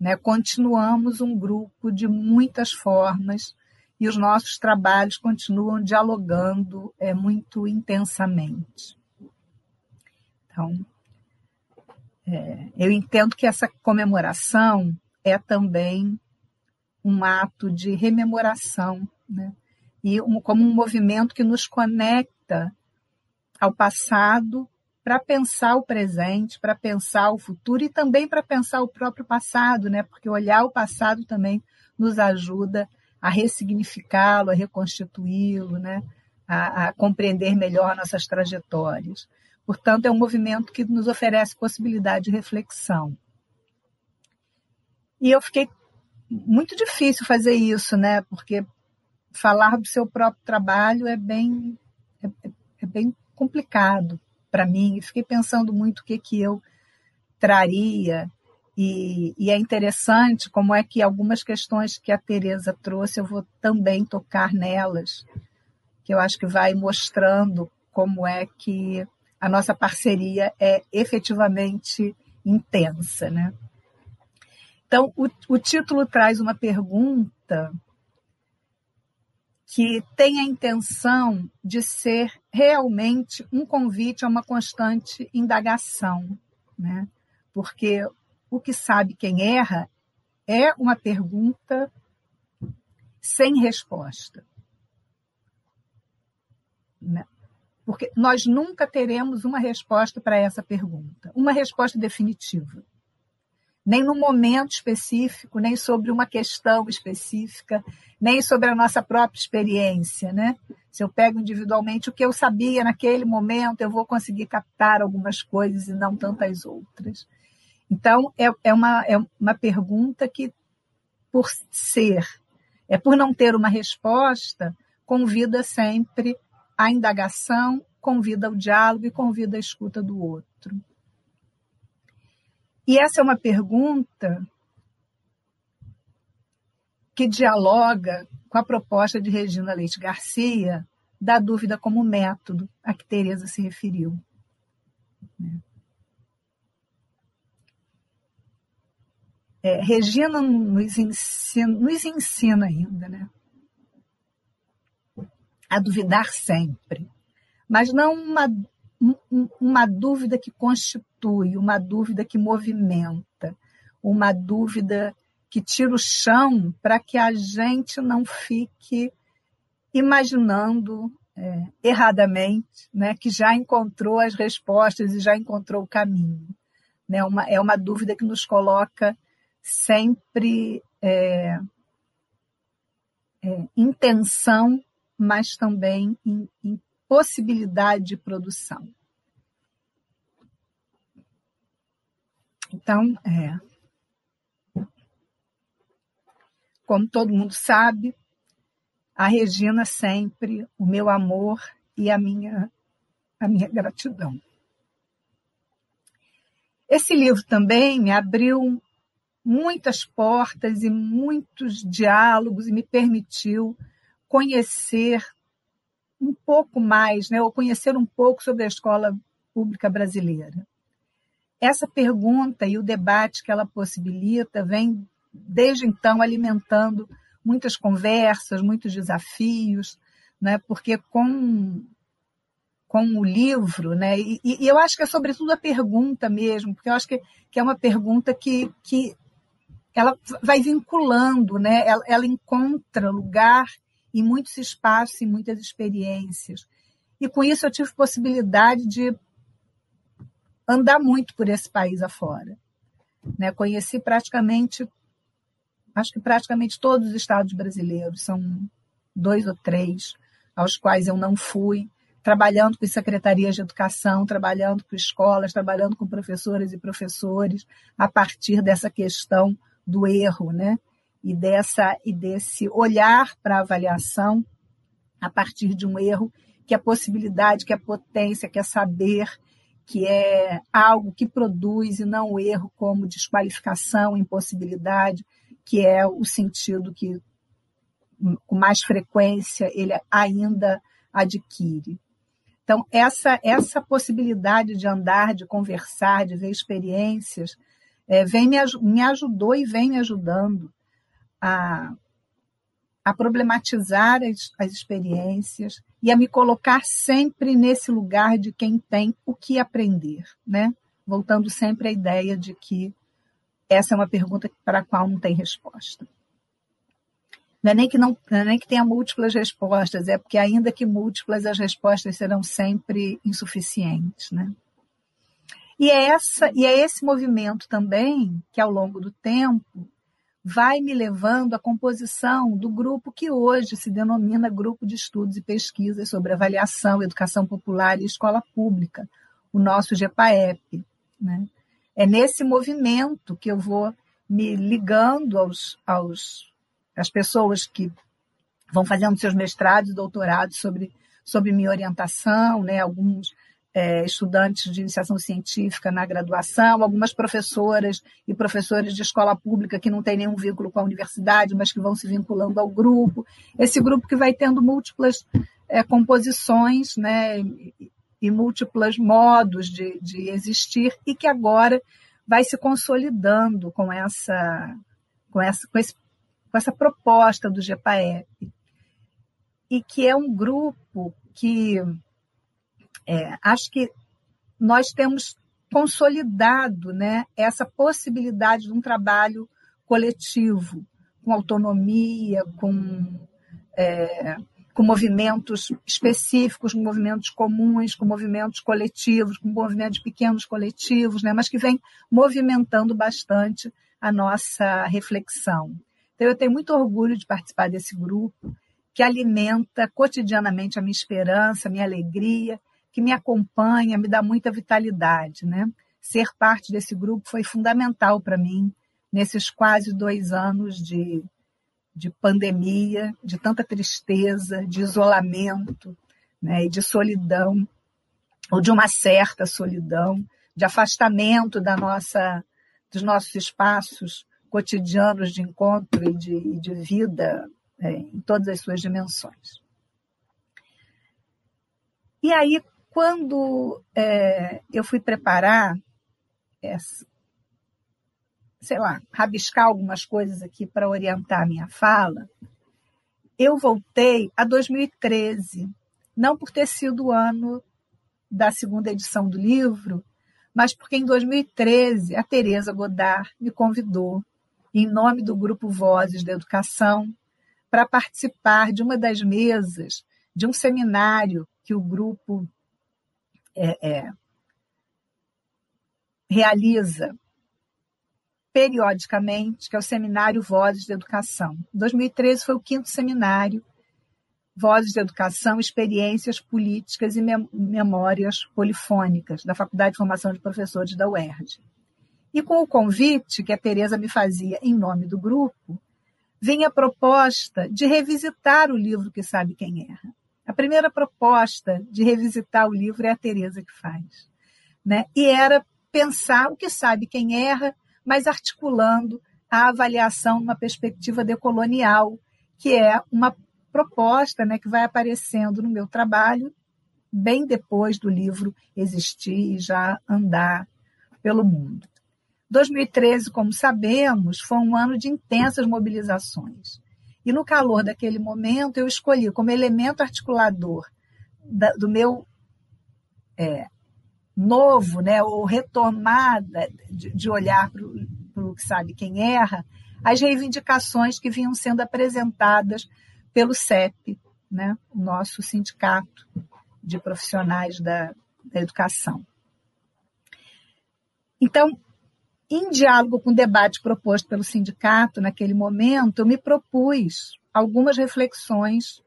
né, continuamos um grupo de muitas formas e os nossos trabalhos continuam dialogando é, muito intensamente. Então, é, eu entendo que essa comemoração é também um ato de rememoração, né? e um, como um movimento que nos conecta ao passado para pensar o presente, para pensar o futuro e também para pensar o próprio passado, né? Porque olhar o passado também nos ajuda a ressignificá-lo, a reconstituí-lo, né? A, a, compreender melhor nossas trajetórias. Portanto, é um movimento que nos oferece possibilidade de reflexão. E eu fiquei muito difícil fazer isso, né? Porque falar do seu próprio trabalho é bem é, é bem complicado para mim. E fiquei pensando muito o que que eu traria e, e, é interessante como é que algumas questões que a Teresa trouxe eu vou também tocar nelas, que eu acho que vai mostrando como é que a nossa parceria é efetivamente intensa, né? Então, o, o título traz uma pergunta que tem a intenção de ser realmente um convite a uma constante indagação, né? Porque o que sabe quem erra é uma pergunta sem resposta. Né? Porque nós nunca teremos uma resposta para essa pergunta, uma resposta definitiva nem no momento específico, nem sobre uma questão específica, nem sobre a nossa própria experiência, né? Se eu pego individualmente o que eu sabia naquele momento, eu vou conseguir captar algumas coisas e não tantas outras. Então, é, é, uma, é uma pergunta que, por ser, é por não ter uma resposta, convida sempre a indagação, convida ao diálogo e convida a escuta do outro. E essa é uma pergunta que dialoga com a proposta de Regina Leite Garcia da dúvida como método a que Teresa se referiu. É, Regina nos ensina, nos ensina ainda, né? A duvidar sempre, mas não uma uma dúvida que constitui, uma dúvida que movimenta, uma dúvida que tira o chão para que a gente não fique imaginando é, erradamente, né, que já encontrou as respostas e já encontrou o caminho. Né? Uma, é uma dúvida que nos coloca sempre é, é, em tensão, mas também em, em possibilidade de produção. Então, é, como todo mundo sabe, a Regina sempre o meu amor e a minha a minha gratidão. Esse livro também me abriu muitas portas e muitos diálogos e me permitiu conhecer um pouco mais, né, ou conhecer um pouco sobre a escola pública brasileira. Essa pergunta e o debate que ela possibilita vem, desde então, alimentando muitas conversas, muitos desafios, né, porque com com o livro, né? E, e, eu acho que é sobretudo a pergunta mesmo, porque eu acho que, que é uma pergunta que, que ela vai vinculando, né? Ela, ela encontra lugar em muitos espaços e muitas experiências. E com isso eu tive possibilidade de andar muito por esse país afora. Né? Conheci praticamente, acho que praticamente todos os estados brasileiros, são dois ou três, aos quais eu não fui trabalhando com secretarias de educação, trabalhando com escolas, trabalhando com professoras e professores, a partir dessa questão do erro, né? E, dessa, e desse olhar para a avaliação a partir de um erro, que é possibilidade, que é potência, que é saber, que é algo que produz e não o erro como desqualificação, impossibilidade, que é o sentido que com mais frequência ele ainda adquire. Então, essa, essa possibilidade de andar, de conversar, de ver experiências, é, vem me, me ajudou e vem me ajudando a, a problematizar as, as experiências e a me colocar sempre nesse lugar de quem tem o que aprender, né? Voltando sempre à ideia de que essa é uma pergunta para a qual não tem resposta. Não é nem que, não, não é nem que tenha múltiplas respostas, é porque, ainda que múltiplas, as respostas serão sempre insuficientes. Né? E, é essa, e é esse movimento também que, ao longo do tempo, vai me levando à composição do grupo que hoje se denomina Grupo de Estudos e Pesquisas sobre Avaliação, Educação Popular e Escola Pública, o nosso GEPAEP. Né? É nesse movimento que eu vou me ligando aos, aos as pessoas que vão fazendo seus mestrados doutorados sobre, sobre minha orientação, né? alguns é, estudantes de iniciação científica na graduação, algumas professoras e professores de escola pública que não têm nenhum vínculo com a universidade, mas que vão se vinculando ao grupo. Esse grupo que vai tendo múltiplas é, composições né, e, múltiplos modos de, de existir e que agora vai se consolidando com essa, com essa, com esse com essa proposta do GPAEP, e que é um grupo que é, acho que nós temos consolidado né, essa possibilidade de um trabalho coletivo, com autonomia, com, é, com movimentos específicos, com movimentos comuns, com movimentos coletivos, com movimentos pequenos coletivos, né, mas que vem movimentando bastante a nossa reflexão. Então, eu tenho muito orgulho de participar desse grupo que alimenta cotidianamente a minha esperança, a minha alegria, que me acompanha, me dá muita vitalidade. Né? Ser parte desse grupo foi fundamental para mim nesses quase dois anos de, de pandemia, de tanta tristeza, de isolamento né? e de solidão, ou de uma certa solidão, de afastamento da nossa, dos nossos espaços cotidianos de encontro e de, de vida é, em todas as suas dimensões. E aí, quando é, eu fui preparar, essa, sei lá, rabiscar algumas coisas aqui para orientar a minha fala, eu voltei a 2013, não por ter sido o ano da segunda edição do livro, mas porque em 2013 a Teresa Godard me convidou em nome do Grupo Vozes da Educação, para participar de uma das mesas de um seminário que o grupo é, é, realiza periodicamente, que é o Seminário Vozes da Educação. 2013 foi o quinto seminário Vozes da Educação, Experiências Políticas e Memórias Polifônicas, da Faculdade de Formação de Professores da UERJ. E com o convite que a Tereza me fazia em nome do grupo, vem a proposta de revisitar o livro que sabe quem erra. A primeira proposta de revisitar o livro é a Tereza que faz, né? E era pensar o que sabe quem erra, mas articulando a avaliação numa perspectiva decolonial, que é uma proposta né, que vai aparecendo no meu trabalho bem depois do livro existir e já andar pelo mundo. 2013, como sabemos, foi um ano de intensas mobilizações. E no calor daquele momento, eu escolhi como elemento articulador da, do meu é, novo, né, ou retomada de, de olhar para o que sabe quem erra, as reivindicações que vinham sendo apresentadas pelo CEP, né, o nosso sindicato de profissionais da, da educação. Então, em diálogo com o debate proposto pelo sindicato naquele momento, eu me propus algumas reflexões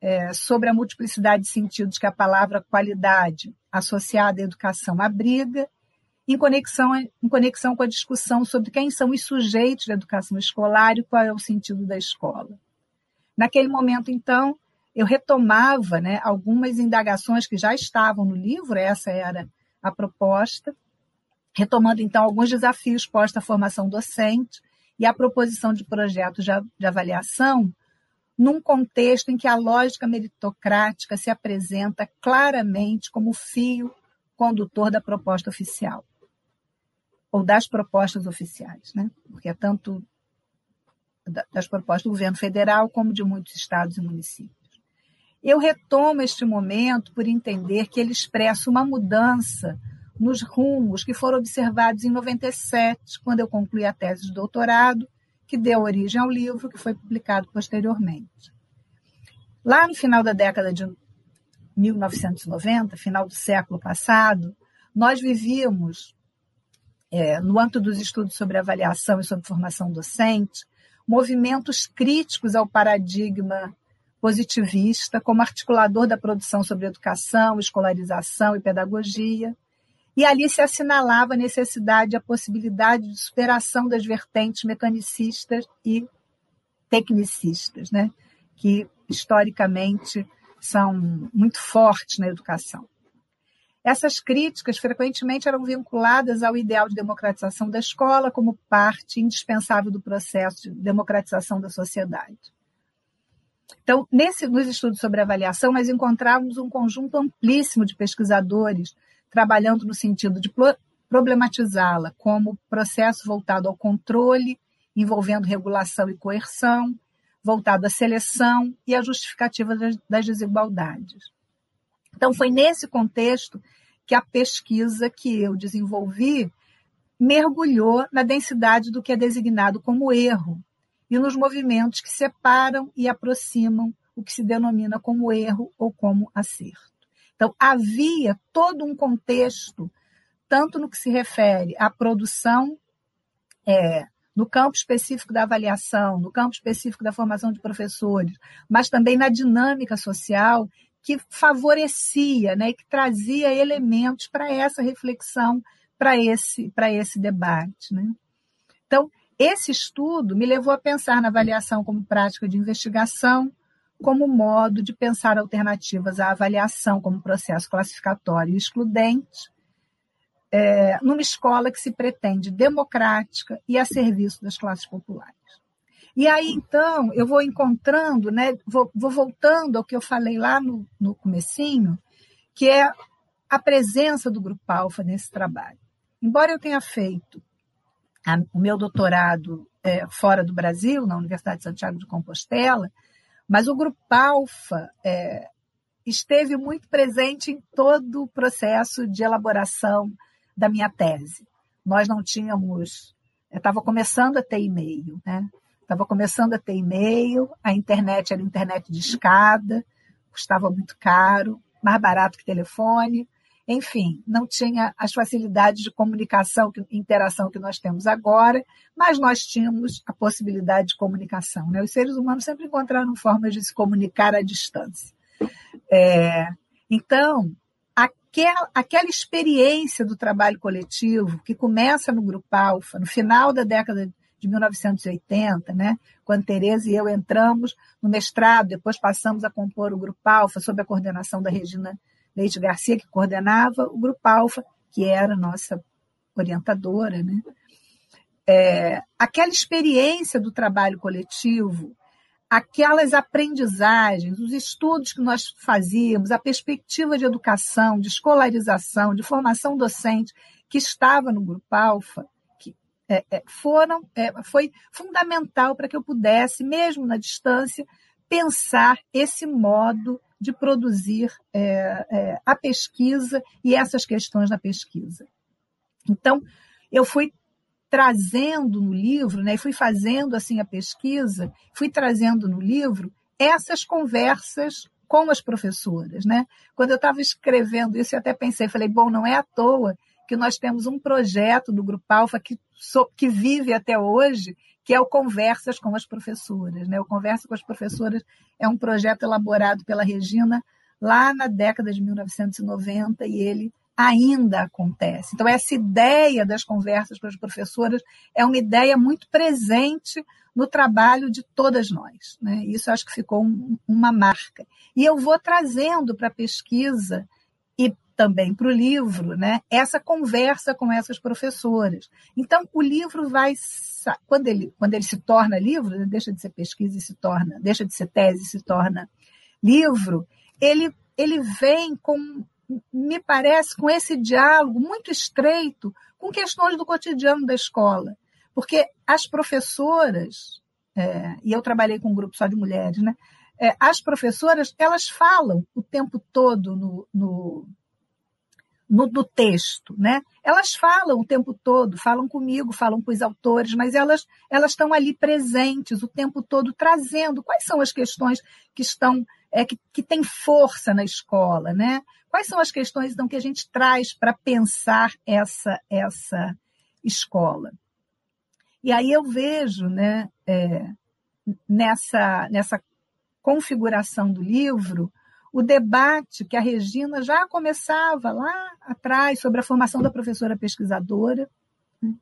é, sobre a multiplicidade de sentidos que a palavra qualidade associada à educação abriga, em conexão, em conexão com a discussão sobre quem são os sujeitos da educação escolar e qual é o sentido da escola. Naquele momento, então, eu retomava né, algumas indagações que já estavam no livro, essa era a proposta, retomando então alguns desafios postos à formação docente e à proposição de projetos de avaliação, num contexto em que a lógica meritocrática se apresenta claramente como fio condutor da proposta oficial, ou das propostas oficiais, né? porque é tanto das propostas do governo federal como de muitos estados e municípios. Eu retomo este momento por entender que ele expressa uma mudança nos rumos que foram observados em 97, quando eu concluí a tese de doutorado, que deu origem ao livro que foi publicado posteriormente. Lá no final da década de 1990, final do século passado, nós vivíamos, é, no âmbito dos estudos sobre avaliação e sobre formação docente, movimentos críticos ao paradigma positivista como articulador da produção sobre educação, escolarização e pedagogia, e ali se assinalava a necessidade a possibilidade de superação das vertentes mecanicistas e tecnicistas, né? que historicamente são muito fortes na educação. Essas críticas frequentemente eram vinculadas ao ideal de democratização da escola como parte indispensável do processo de democratização da sociedade. Então, nesse, nos estudos sobre avaliação, nós encontramos um conjunto amplíssimo de pesquisadores trabalhando no sentido de problematizá-la como processo voltado ao controle, envolvendo regulação e coerção, voltado à seleção e à justificativa das desigualdades. Então, foi nesse contexto que a pesquisa que eu desenvolvi mergulhou na densidade do que é designado como erro e nos movimentos que separam e aproximam o que se denomina como erro ou como acerto. Então, havia todo um contexto, tanto no que se refere à produção, é, no campo específico da avaliação, no campo específico da formação de professores, mas também na dinâmica social que favorecia, né, que trazia elementos para essa reflexão, para esse, esse debate. Né? Então, esse estudo me levou a pensar na avaliação como prática de investigação, como modo de pensar alternativas à avaliação como processo classificatório e excludente, é, numa escola que se pretende democrática e a serviço das classes populares. E aí, então, eu vou encontrando, né, vou, vou voltando ao que eu falei lá no, no comecinho, que é a presença do Grupo Alfa nesse trabalho. Embora eu tenha feito a, o meu doutorado é, fora do Brasil, na Universidade de Santiago de Compostela, mas o Grupo Alfa é, esteve muito presente em todo o processo de elaboração da minha tese. Nós não tínhamos. Estava começando a ter e-mail, né? Estava começando a ter e-mail, a internet era internet de escada, custava muito caro, mais barato que telefone. Enfim, não tinha as facilidades de comunicação e interação que nós temos agora, mas nós tínhamos a possibilidade de comunicação. Né? Os seres humanos sempre encontraram formas de se comunicar à distância. É, então, aquela, aquela experiência do trabalho coletivo que começa no Grupo Alfa, no final da década de 1980, né, quando Tereza e eu entramos no mestrado, depois passamos a compor o Grupo Alfa sob a coordenação da Regina Leite Garcia, que coordenava o Grupo Alfa, que era nossa orientadora, né? é, aquela experiência do trabalho coletivo, aquelas aprendizagens, os estudos que nós fazíamos, a perspectiva de educação, de escolarização, de formação docente que estava no Grupo Alfa, que é, é, foram, é, foi fundamental para que eu pudesse, mesmo na distância, pensar esse modo de produzir é, é, a pesquisa e essas questões na pesquisa. Então, eu fui trazendo no livro, né, fui fazendo assim a pesquisa, fui trazendo no livro essas conversas com as professoras, né? Quando eu estava escrevendo isso, eu até pensei, falei, bom, não é à toa que nós temos um projeto do Grupo Alfa que, que vive até hoje, que é o Conversas com as Professoras. Né? O Conversa com as Professoras é um projeto elaborado pela Regina lá na década de 1990 e ele ainda acontece. Então, essa ideia das conversas com as professoras é uma ideia muito presente no trabalho de todas nós. Né? Isso acho que ficou um, uma marca. E eu vou trazendo para a pesquisa também para o livro né, essa conversa com essas professoras. Então, o livro vai. Quando ele, quando ele se torna livro, deixa de ser pesquisa e se torna, deixa de ser tese e se torna livro, ele, ele vem com me parece, com esse diálogo muito estreito com questões do cotidiano da escola. Porque as professoras, é, e eu trabalhei com um grupo só de mulheres, né? É, as professoras, elas falam o tempo todo no, no, no, no, texto, né? Elas falam o tempo todo, falam comigo, falam com os autores, mas elas elas estão ali presentes o tempo todo, trazendo quais são as questões que estão é, que, que têm força na escola, né? Quais são as questões então que a gente traz para pensar essa essa escola? E aí eu vejo, né, é, nessa nessa configuração do livro, o debate que a Regina já começava lá atrás sobre a formação da professora pesquisadora, né,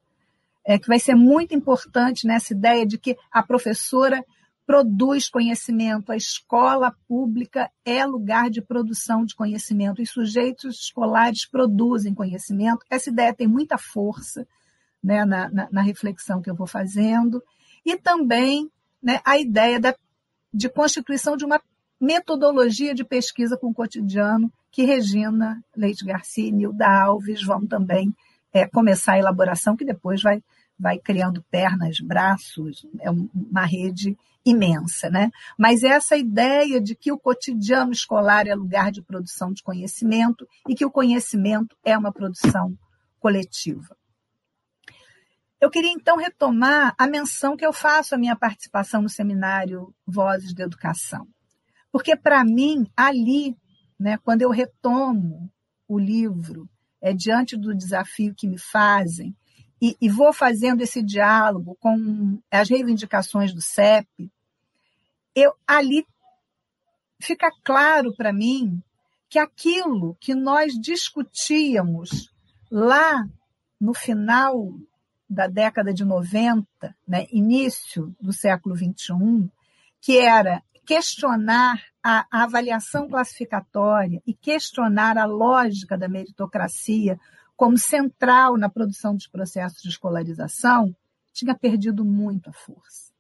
é, que vai ser muito importante nessa ideia de que a professora produz conhecimento. A escola pública é lugar de produção de conhecimento. Os sujeitos escolares produzem conhecimento. Essa ideia tem muita força né, na, na, na reflexão que eu vou fazendo. E também né, a ideia da, de constituição de uma metodologia de pesquisa com o cotidiano que Regina Leite Garcia e Nilda Alves vão também é, começar a elaboração, que depois vai, vai criando pernas, braços, é uma rede imensa, né? Mas essa ideia de que o cotidiano escolar é lugar de produção de conhecimento e que o conhecimento é uma produção coletiva. Eu queria então retomar a menção que eu faço à minha participação no seminário Vozes da Educação. Porque para mim, ali, né, quando eu retomo o livro, é diante do desafio que me fazem, e, e vou fazendo esse diálogo com as reivindicações do CEP, eu ali fica claro para mim que aquilo que nós discutíamos lá no final da década de 90, né, início do século 21, que era questionar a, a avaliação classificatória e questionar a lógica da meritocracia como central na produção dos processos de escolarização, tinha perdido muito a força.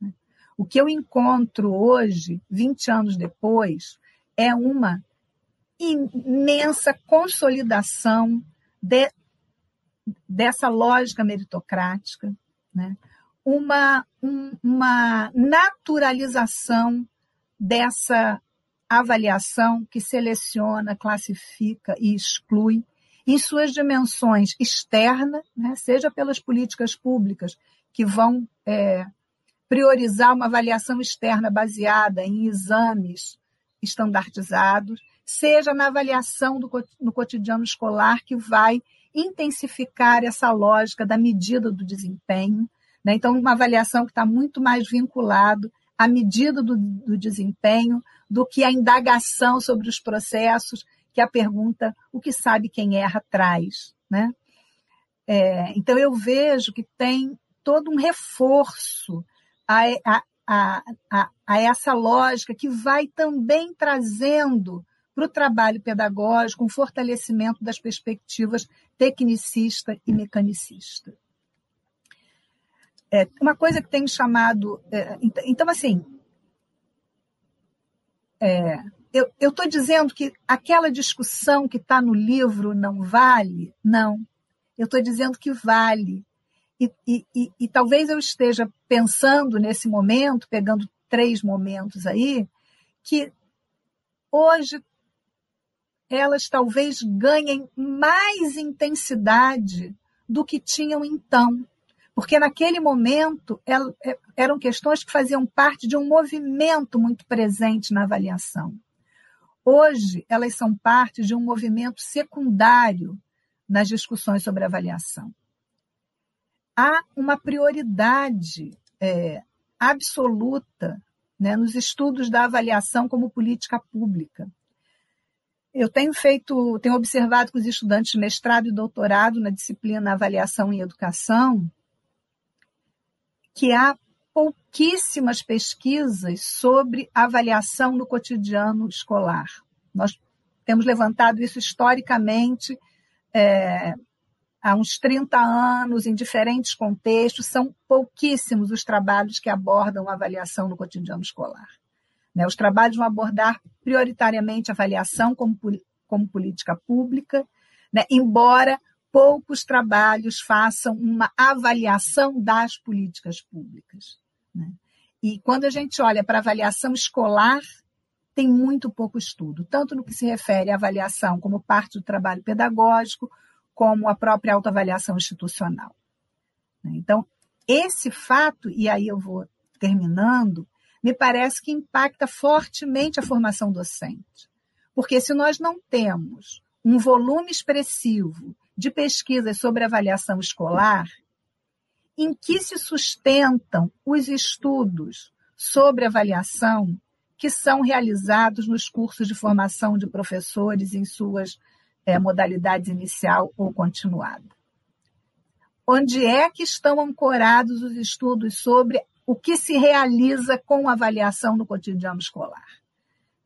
Né? O que eu encontro hoje, 20 anos depois, é uma imensa consolidação de, dessa lógica meritocrática, né? uma, um, uma naturalização dessa avaliação que seleciona, classifica e exclui em suas dimensões externa, né, seja pelas políticas públicas que vão é, priorizar uma avaliação externa baseada em exames estandardizados, seja na avaliação do, no cotidiano escolar que vai intensificar essa lógica da medida do desempenho. Né? Então, uma avaliação que está muito mais vinculado à medida do, do desempenho do que a indagação sobre os processos que a pergunta o que sabe quem erra traz. Né? É, então, eu vejo que tem todo um reforço a, a, a, a essa lógica que vai também trazendo para o trabalho pedagógico um fortalecimento das perspectivas tecnicista e mecanicista. É, uma coisa que tem chamado. É, então, assim, é, eu estou dizendo que aquela discussão que está no livro não vale? Não. Eu estou dizendo que vale. E, e, e, e, talvez eu esteja pensando nesse momento, pegando três momentos aí, que hoje elas talvez ganhem mais intensidade do que tinham então. Porque naquele momento é, eram questões que faziam parte de um movimento muito presente na avaliação. Hoje, elas são parte de um movimento secundário nas discussões sobre avaliação. Há uma prioridade é, absoluta né, nos estudos da avaliação como política pública. Eu tenho feito, tenho observado com os estudantes de mestrado e doutorado na disciplina Avaliação em Educação que há pouquíssimas pesquisas sobre avaliação no cotidiano escolar. Nós temos levantado isso historicamente é, há uns 30 anos, em diferentes contextos, são pouquíssimos os trabalhos que abordam a avaliação no cotidiano escolar. Né? Os trabalhos vão abordar prioritariamente a avaliação como, como política pública, né? embora poucos trabalhos façam uma avaliação das políticas públicas. Né? E quando a gente olha para avaliação escolar, tem muito pouco estudo, tanto no que se refere à avaliação como parte do trabalho pedagógico, como a própria autoavaliação institucional. Né? Então, esse fato, e aí eu vou terminando, me parece que impacta fortemente a formação docente. Porque se nós não temos um volume expressivo de pesquisas sobre avaliação escolar, em que se sustentam os estudos sobre avaliação que são realizados nos cursos de formação de professores em suas é, modalidades inicial ou continuada. Onde é que estão ancorados os estudos sobre o que se realiza com avaliação no cotidiano escolar?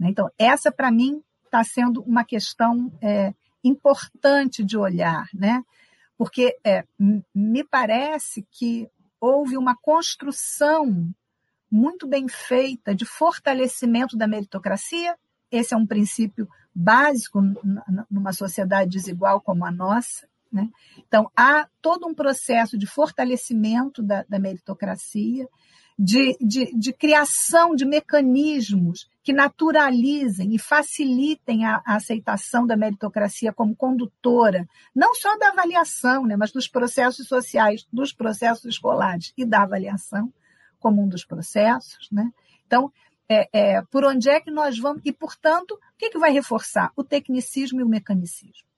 Né? Então, essa, para mim, está sendo uma questão é, importante de olhar, né? Porque é, me parece que houve uma construção muito bem feita de fortalecimento da meritocracia. Esse é um princípio básico numa sociedade desigual como a nossa. Né? Então, há todo um processo de fortalecimento da, da meritocracia, de, de, de criação de mecanismos que naturalizem e facilitem a, a, aceitação da meritocracia como condutora, não só da avaliação, né, mas dos processos sociais, dos processos escolares e da avaliação como um dos processos. Né? Então, é, é, por onde é que nós vamos? E, portanto, o que, que vai reforçar? O tecnicismo e o mecanicismo.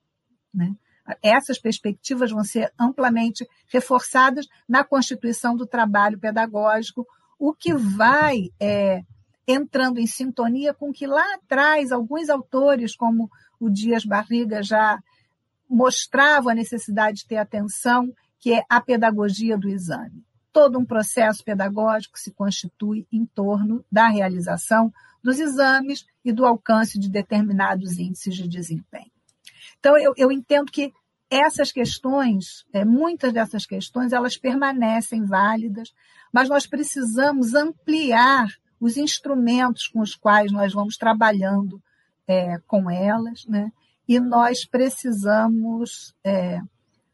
Né? Essas perspectivas vão ser amplamente reforçadas na constituição do trabalho pedagógico, o que vai é, entrando em sintonia com que lá atrás alguns autores, como o Dias Barriga, já mostravam a necessidade de ter atenção, que é a pedagogia do exame. Todo um processo pedagógico se constitui em torno da realização dos exames e do alcance de determinados índices de desempenho. Então, eu, eu entendo que essas questões, é, muitas dessas questões, elas permanecem válidas, mas nós precisamos ampliar os instrumentos com os quais nós vamos trabalhando é, com elas, né? E nós precisamos, é,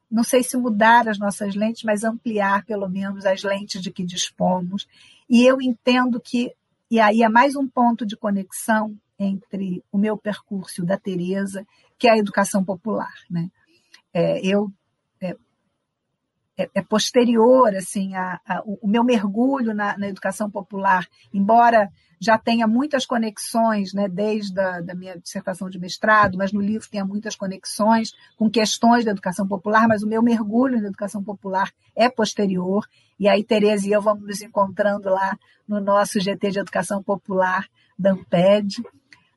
não sei se mudar as nossas lentes, mas ampliar pelo menos as lentes de que dispomos. E eu entendo que, e aí é mais um ponto de conexão entre o meu percurso da Tereza, que é a educação popular, né? É, eu é, é, é, posterior assim a, a, o meu mergulho na, na, educação popular, embora já tenha muitas conexões, né, desde a da minha dissertação de mestrado, mas no livro tenha muitas conexões com questões da educação popular, mas o meu mergulho na educação popular é posterior, e aí Tereza e eu vamos nos encontrando lá no nosso GT de Educação Popular da Amped,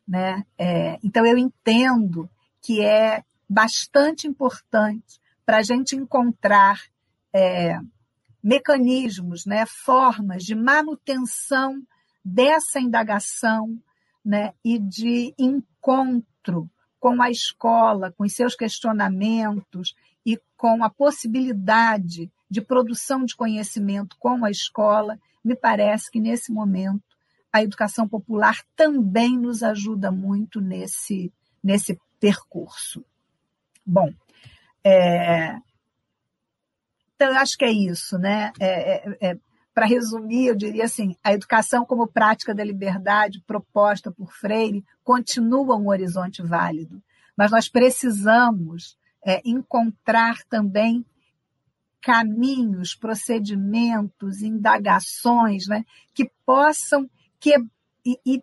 né? É, então eu entendo que é bastante importante para a gente encontrar é, mecanismos, né, formas de manutenção dessa indagação né, e de encontro com a escola, com os seus questionamentos e com a possibilidade de produção de conhecimento com a escola, me parece que nesse momento a educação popular também nos ajuda muito nesse, nesse percurso. Bom, é, então eu acho que é isso, né? É, é, é Para resumir, eu diria assim: a educação como prática da liberdade proposta por Freire continua um horizonte válido, mas nós precisamos é, encontrar também caminhos, procedimentos, indagações né, que possam que, e, e,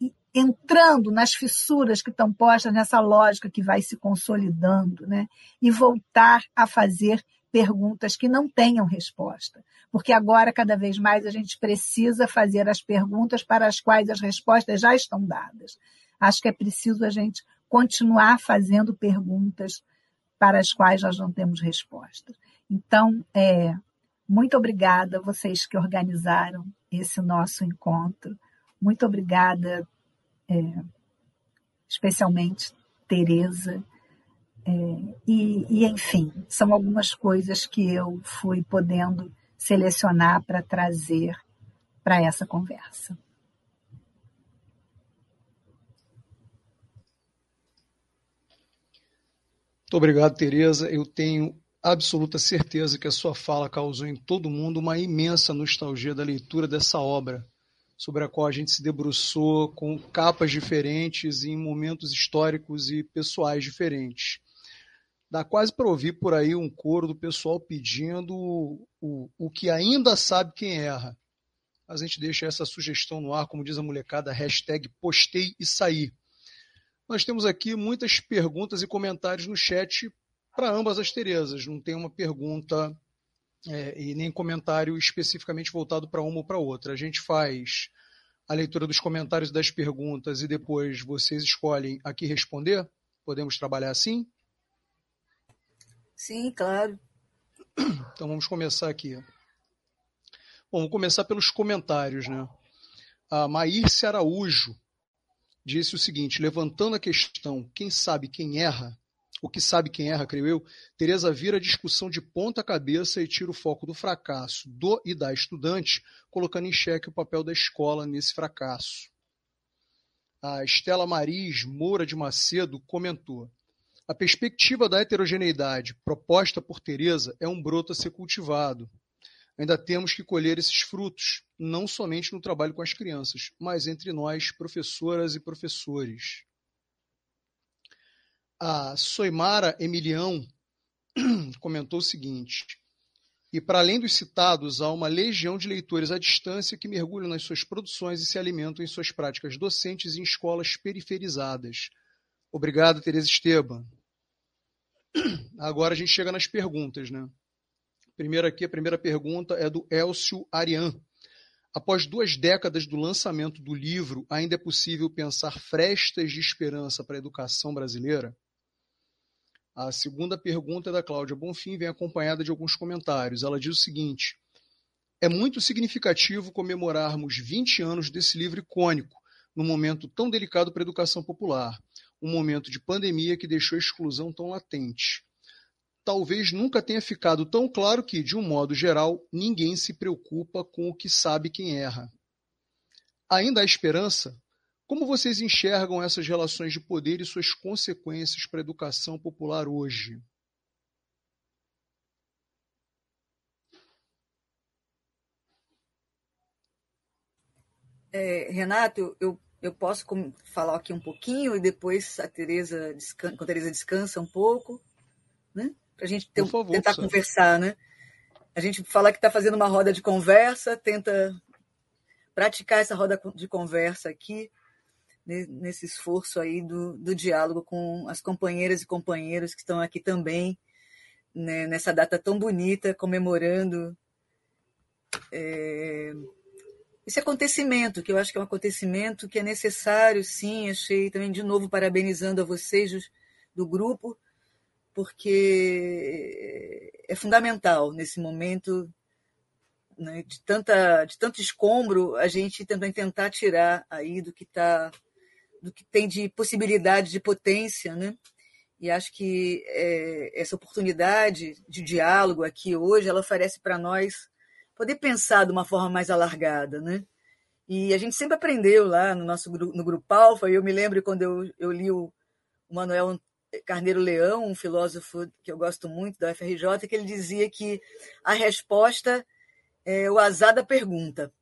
e, entrando nas fissuras que estão postas nessa lógica que vai se consolidando, né, e voltar a fazer perguntas que não tenham resposta. Porque agora, cada vez mais, a gente precisa fazer as perguntas para as quais as respostas já estão dadas. Acho que é preciso a gente continuar fazendo perguntas para as quais nós não temos respostas. Então, é, muito obrigada a vocês que organizaram esse nosso encontro. Muito obrigada, é, especialmente Tereza. É, e, e, enfim, são algumas coisas que eu fui podendo selecionar para trazer para essa conversa. Muito obrigado, Tereza. Eu tenho absoluta certeza que a sua fala causou em todo mundo uma imensa nostalgia da leitura dessa obra, sobre a qual a gente se debruçou com capas diferentes em momentos históricos e pessoais diferentes. Dá quase para ouvir por aí um coro do pessoal pedindo o, o, que ainda sabe quem erra. A gente deixa essa sugestão no ar, como diz a molecada, hashtag postei e saí. Nós temos aqui muitas perguntas e comentários no chat para ambas as Terezas. Não tem uma pergunta é, e nem comentário especificamente voltado para uma ou para outra. A gente faz a leitura dos comentários das perguntas e depois vocês escolhem a que responder? Podemos trabalhar assim? Sim, claro. Então vamos começar aqui. Bom, vamos começar pelos comentários, né? A Maírce Araújo disse o seguinte, levantando a questão, quem sabe quem erra, o que sabe quem erra, creio eu, Teresa vira a discussão de ponta cabeça e tira o foco do fracasso do e da estudante, colocando em xeque o papel da escola nesse fracasso. A Estela Maris Moura de Macedo comentou: A perspectiva da heterogeneidade proposta por Teresa é um broto a ser cultivado. Ainda temos que colher esses frutos, não somente no trabalho com as crianças, mas entre nós, professoras e professores a Soimara Emilião [clears throat] comentou o seguinte: e para além dos citados, há uma legião de leitores à distância que mergulham nas suas produções e se alimentam em suas práticas docentes em escolas periferizadas. Obrigado, Tereza Esteban. [clears throat] Agora a gente chega nas perguntas, né? Primeiro aqui, a primeira pergunta é do Elcio Arian. Após duas décadas do lançamento do livro, ainda é possível pensar frestas de esperança para a educação brasileira? A segunda pergunta é da Cláudia Bonfim, vem acompanhada de alguns comentários. Ela diz o seguinte: É muito significativo comemorarmos 20 anos desse livro icônico, num momento tão delicado para a educação popular, um momento de pandemia que deixou a exclusão tão latente. Talvez nunca tenha ficado tão claro que, de um modo geral, ninguém se preocupa com o que sabe quem erra. Ainda há esperança? Como vocês enxergam essas relações de poder e suas consequências para a educação popular hoje? É, Renato, eu, eu posso falar aqui um pouquinho e depois a Tereza descansa, a Tereza descansa um pouco, né? Para a gente ter, favor, tentar conversar, né? A gente fala que está fazendo uma roda de conversa, tenta praticar essa roda de conversa aqui nesse esforço aí do, do diálogo com as companheiras e companheiros que estão aqui também, né, nessa data tão bonita, comemorando é, esse acontecimento, que eu acho que é um acontecimento que é necessário, sim. Achei também, de novo, parabenizando a vocês do grupo, porque é fundamental nesse momento né, de, tanta, de tanto escombro, a gente também tentar tirar aí do que está do que tem de possibilidade de potência, né? E acho que é, essa oportunidade de diálogo aqui hoje, ela oferece para nós poder pensar de uma forma mais alargada, né? E a gente sempre aprendeu lá no nosso no grupo Alfa, e eu me lembro quando eu, eu li o, o Manuel Carneiro Leão, um filósofo que eu gosto muito da UFRJ, que ele dizia que a resposta é o azar da pergunta.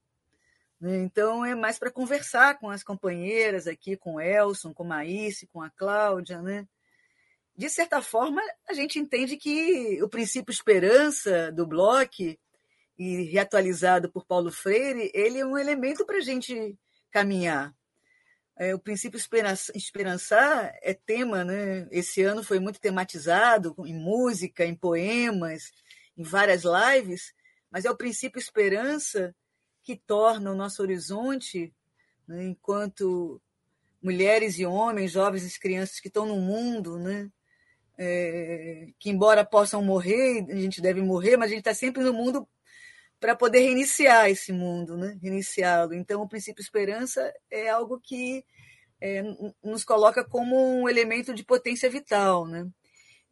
Né? Então, é mais para conversar com as companheiras aqui, com o Elson, com a Maíce, com a Cláudia. Né? De certa forma, a gente entende que o princípio esperança do Bloch, e reatualizado por Paulo Freire, ele é um elemento para a gente caminhar. É, o princípio esperançar é tema, né? Esse ano foi muito tematizado em música, em poemas, em várias lives, mas é o princípio esperança que torna o nosso horizonte, né, enquanto mulheres e homens, jovens e crianças que estão no mundo, né, é, que embora possam morrer, a gente deve morrer, mas a gente está sempre no mundo para poder reiniciar esse mundo, né? reiniciá-lo. Então, o princípio esperança é algo que é, nos coloca como um elemento de potência vital. Né?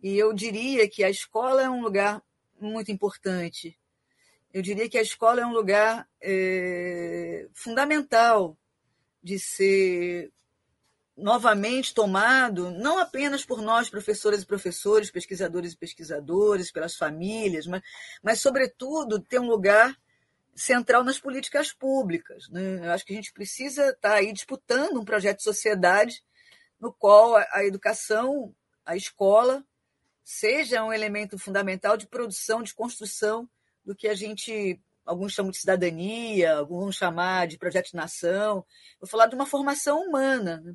E eu diria que a escola é um lugar muito importante. Eu diria que a escola é um lugar é, fundamental de ser novamente tomado, não apenas por nós, professoras e professores, pesquisadores e pesquisadores, pelas famílias, mas, mas sobretudo, ter um lugar central nas políticas públicas. Né? Eu acho que a gente precisa estar aí disputando um projeto de sociedade no qual a educação, a escola, seja um elemento fundamental de produção, de construção do que a gente alguns chamam de cidadania, alguns vão chamar de projeto de nação. Vou falar de uma formação humana. Né?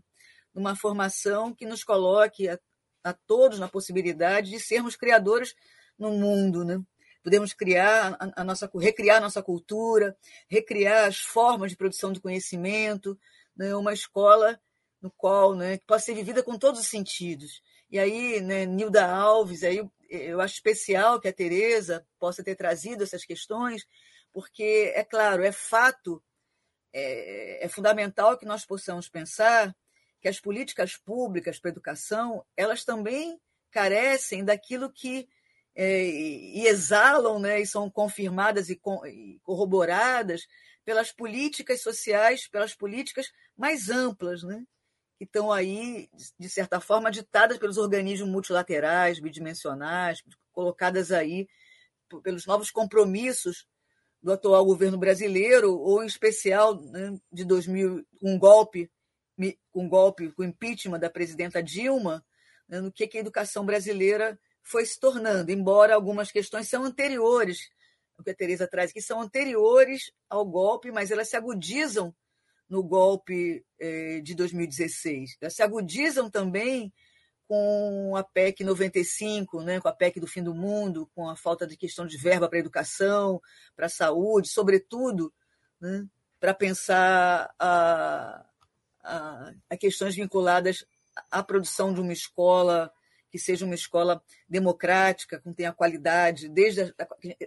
numa formação que nos coloque a, a todos na possibilidade de sermos criadores no mundo, né? Podemos criar a, a, nossa, recriar a nossa cultura, recriar as formas de produção de conhecimento, né? uma escola no qual, né, que possa ser vivida com todos os sentidos. E aí, né, Nilda Alves, aí eu acho especial que a Tereza possa ter trazido essas questões, porque é claro, é fato, é, é fundamental que nós possamos pensar que as políticas públicas para a educação elas também carecem daquilo que é, e exalam né, e são confirmadas e, e corroboradas pelas políticas sociais, pelas políticas mais amplas, né, que estão aí, de certa forma, ditadas pelos organismos multilaterais, bidimensionais, colocadas aí pelos novos compromissos do atual governo brasileiro, ou em especial né, de 2000, um golpe o golpe, com o impeachment da presidenta Dilma, né, no que, que a educação brasileira foi se tornando, embora algumas questões são anteriores, o que a Tereza traz aqui, são anteriores ao golpe, mas elas se agudizam no golpe eh, de 2016. Elas se agudizam também com a PEC 95, né, com a PEC do fim do mundo, com a falta de questão de verba para a educação, para a saúde, sobretudo né, para pensar a, a, a questões vinculadas à produção de uma escola que seja uma escola democrática, que tenha qualidade, desde a,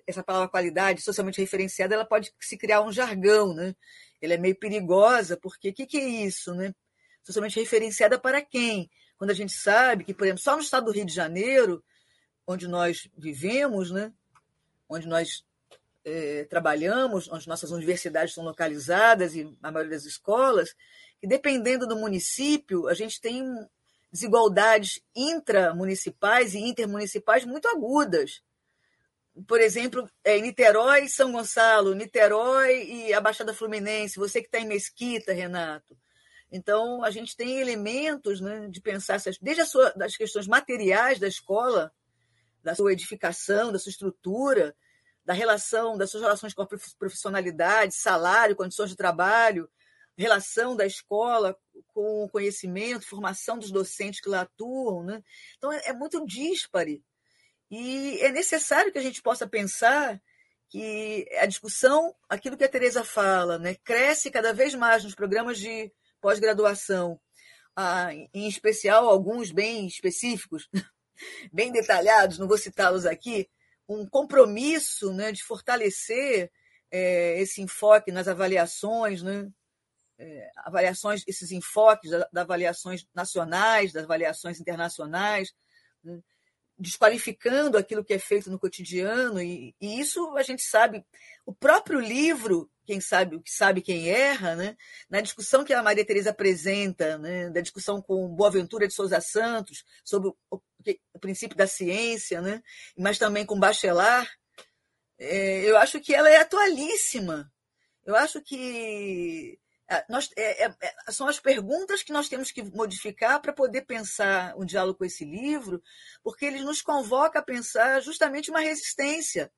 essa palavra qualidade socialmente referenciada, ela pode se criar um jargão, né? Ela é meio perigosa, porque o que, que é isso, né? Socialmente referenciada para quem? Quando a gente sabe que, por exemplo, só no estado do Rio de Janeiro, onde nós vivemos, né? Onde nós é, trabalhamos, onde nossas universidades são localizadas e a maioria das escolas, que dependendo do município, a gente tem desigualdades intramunicipais e intermunicipais muito agudas. Por exemplo, é, Niterói São Gonçalo, Niterói e a Baixada Fluminense, você que está em Mesquita, Renato. Então, a gente tem elementos né, de pensar, desde a sua, das questões materiais da escola, da sua edificação, da sua estrutura, da relação, das suas relações com a profissionalidade, salário, condições de trabalho, relação da escola com o conhecimento, formação dos docentes que lá atuam. Né? Então, é, é muito díspare. E é necessário que a gente possa pensar que a discussão, aquilo que a Tereza fala, né, cresce cada vez mais nos programas de pós-graduação, ah, em especial alguns bem específicos, [laughs] bem detalhados, não vou citá-los aqui, um compromisso né, de fortalecer é, esse enfoque nas avaliações, né, é, avaliações, esses enfoques das avaliações nacionais, das avaliações internacionais, né? Desqualificando aquilo que é feito no cotidiano, e, e, isso a gente sabe. O próprio livro, quem sabe o que sabe quem erra, né? na discussão que a Maria Tereza apresenta, né? da discussão com Boaventura de Souza Santos, sobre o, o, princípio da ciência, né? mas também com Bachelard, é, eu acho que ela é atualíssima. Eu acho que nós, é, é, é, são as perguntas que nós temos que modificar para poder pensar um diálogo com esse livro, porque ele nos convoca a pensar justamente uma resistência,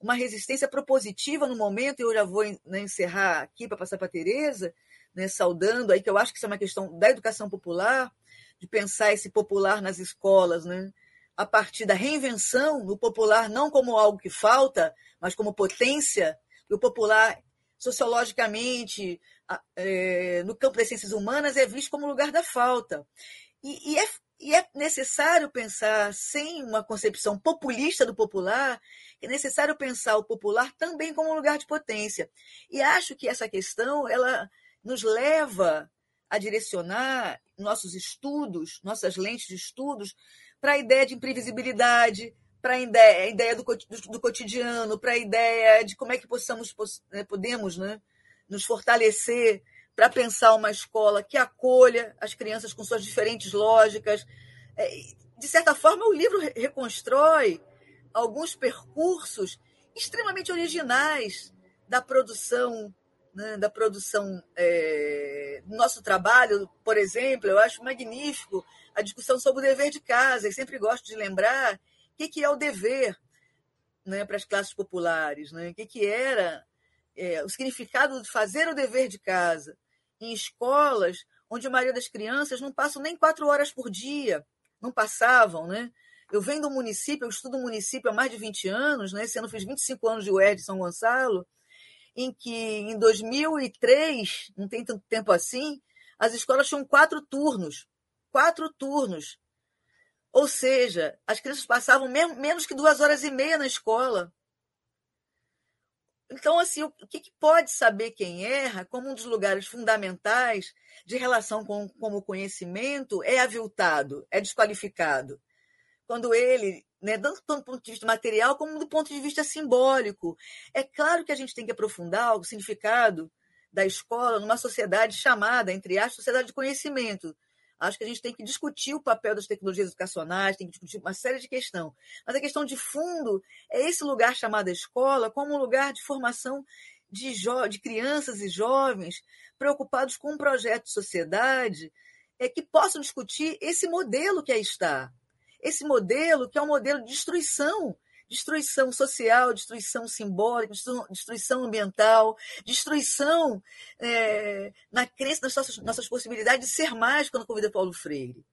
uma resistência propositiva no momento, e eu já vou né, encerrar aqui para passar para a Tereza, né, saudando aí, que eu acho que isso é uma questão da educação popular, de pensar esse popular nas escolas, né, a partir da reinvenção do popular não como algo que falta, mas como potência, e o popular sociologicamente, é, no campo das ciências humanas, é visto como lugar da falta. E, e, é, e é necessário pensar, sem uma concepção populista do popular, é necessário pensar o popular também como um lugar de potência. E acho que essa questão ela nos leva a direcionar nossos estudos, nossas lentes de estudos, para a ideia de imprevisibilidade, para a ideia, a ideia do, do, cotidiano, para a ideia de como é que possamos, né, podemos né, nos fortalecer para pensar uma escola que acolha as crianças com suas diferentes lógicas. É, de certa forma, o livro reconstrói alguns percursos extremamente originais da produção né, da produção é, do nosso trabalho, por exemplo, eu acho magnífico a discussão sobre o dever de casa. E sempre gosto de lembrar que, que é o dever né, para as classes populares, né? o que, que era é, o significado de fazer o dever de casa em escolas onde a maioria das crianças não passam nem quatro horas por dia, não passavam, né? Eu venho do município, eu estudo município há mais de 20 anos, né? Esse ano fiz 25 anos de UERJ de São Gonçalo, em que em 2003, não tem tanto tempo assim, as escolas tinham quatro turnos, quatro turnos ou seja, as crianças passavam menos que duas horas e meia na escola. Então, assim, o que, pode saber quem erra, como um dos lugares fundamentais de relação com, com o conhecimento, é aviltado, é desqualificado. Quando ele, né, tanto do ponto de vista material como do ponto de vista simbólico. É claro que a gente tem que aprofundar o significado da escola numa sociedade chamada, entre aspas, sociedade de conhecimento, Acho que a gente tem que discutir o papel das tecnologias educacionais, tem que discutir uma série de questões. Mas a questão de fundo é esse lugar chamado escola como um lugar de formação de, de crianças e jovens preocupados com um projeto de sociedade é, que possam discutir esse modelo que aí está. Esse modelo que é um modelo de destruição destruição social, destruição simbólica, destruição ambiental, destruição é, na crença das nossas, nossas possibilidades de ser mais, quando convida Paulo Freire.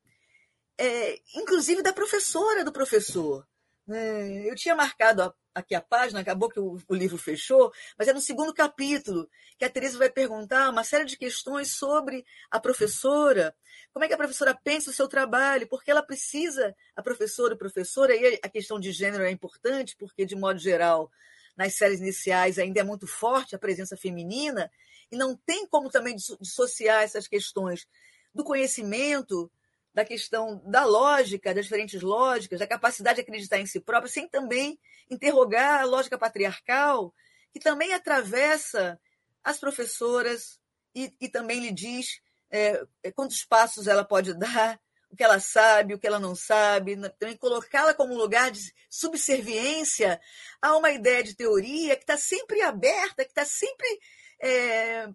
É, inclusive da professora do professor. Né? Eu tinha marcado aqui a página, acabou que o, o, livro fechou, mas é no segundo capítulo que a Teresa vai perguntar uma série de questões sobre a professora, como é que a professora pensa o seu trabalho, porque ela precisa, a professora e professora, e a questão de gênero é importante, porque, de modo geral, nas séries iniciais ainda é muito forte a presença feminina, e não tem como também dissociar essas questões do conhecimento da questão da lógica, das diferentes lógicas, da capacidade de acreditar em si próprio, sem também interrogar a lógica patriarcal, que também atravessa as professoras e, e também lhe diz é, é quantos passos ela pode dar, o que ela sabe, o que ela não sabe, também colocá-la como um lugar de subserviência a uma ideia de teoria que está sempre aberta, que está sempre é,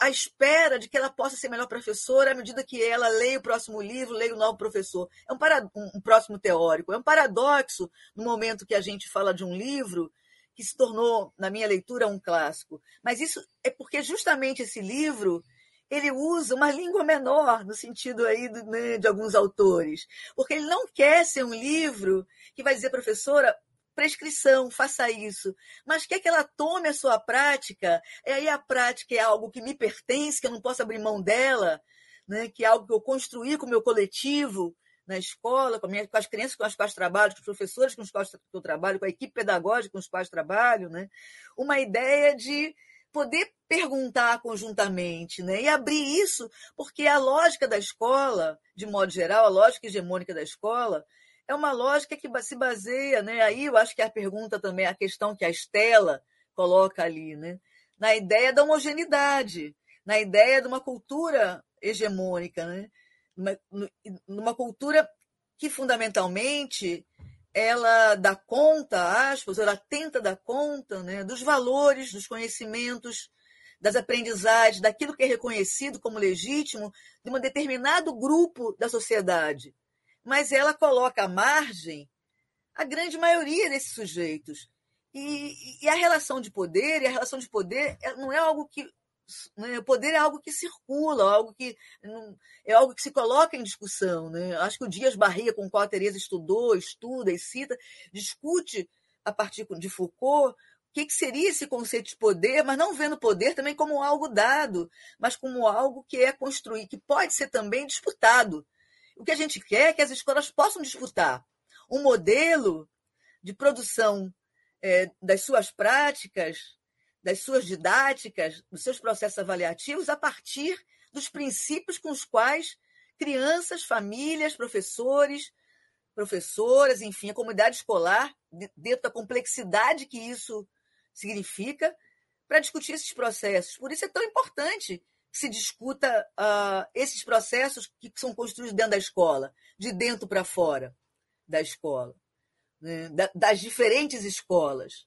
à espera de que ela possa ser melhor professora à medida que ela leia o próximo livro, leia o novo professor. É um, para, um, próximo teórico. É um paradoxo no momento que a gente fala de um livro que se tornou, na minha leitura, um clássico. Mas isso é porque justamente esse livro ele usa uma língua menor, no sentido aí de, né, de alguns autores, porque ele não quer ser um livro que vai dizer, professora, prescrição, faça isso, mas quer que ela tome a sua prática, e aí a prática é algo que me pertence, que eu não posso abrir mão dela, né? que é algo que eu construí com o meu coletivo na escola, com, minha, com as crianças com as quais trabalho, com os professores com os quais eu trabalho, com a equipe pedagógica com os quais trabalho, né? uma ideia de poder perguntar conjuntamente, né? E abrir isso, porque a lógica da escola, de modo geral, a lógica hegemônica da escola, é uma lógica que se baseia, né? Aí eu acho que a pergunta também, a questão que a Estela coloca ali, né? Na ideia da homogeneidade, na ideia de uma cultura hegemônica, né? Numa, numa cultura que fundamentalmente ela dá conta, aspas, ela tenta dar conta né, dos valores, dos conhecimentos, das aprendizagens, daquilo que é reconhecido como legítimo de um determinado grupo da sociedade. Mas ela coloca à margem a grande maioria desses sujeitos. E, e a relação de poder, e a relação de poder não é algo que né? O poder é algo que circula, algo que é algo que se coloca em discussão. Né? Acho que o Dias Barriga, com o qual a Teresa estudou, estuda e cita, discute a partir de Foucault o que, que seria esse conceito de poder, mas não vendo poder também como algo dado, mas como algo que é construído, que pode ser também disputado. O que a gente quer é que as escolas possam disputar um modelo de produção é, das suas práticas das suas didáticas, dos seus processos avaliativos, a partir dos princípios com os quais crianças, famílias, professores, professoras, enfim, a comunidade escolar, dentro da complexidade que isso significa, para discutir esses processos. Por isso é tão importante se discuta uh, esses processos que são construídos dentro da escola, de dentro para fora da escola, né? das diferentes escolas.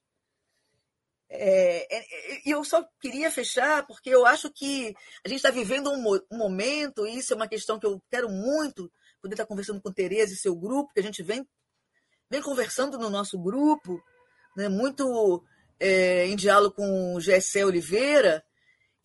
É, é, é, eu só queria fechar porque eu acho que a gente está vivendo um, um, momento, e isso é uma questão que eu quero muito poder estar tá conversando com Tereza e seu grupo, que a gente vem, vem conversando no nosso grupo, né, muito é, em diálogo com o Gessé Oliveira,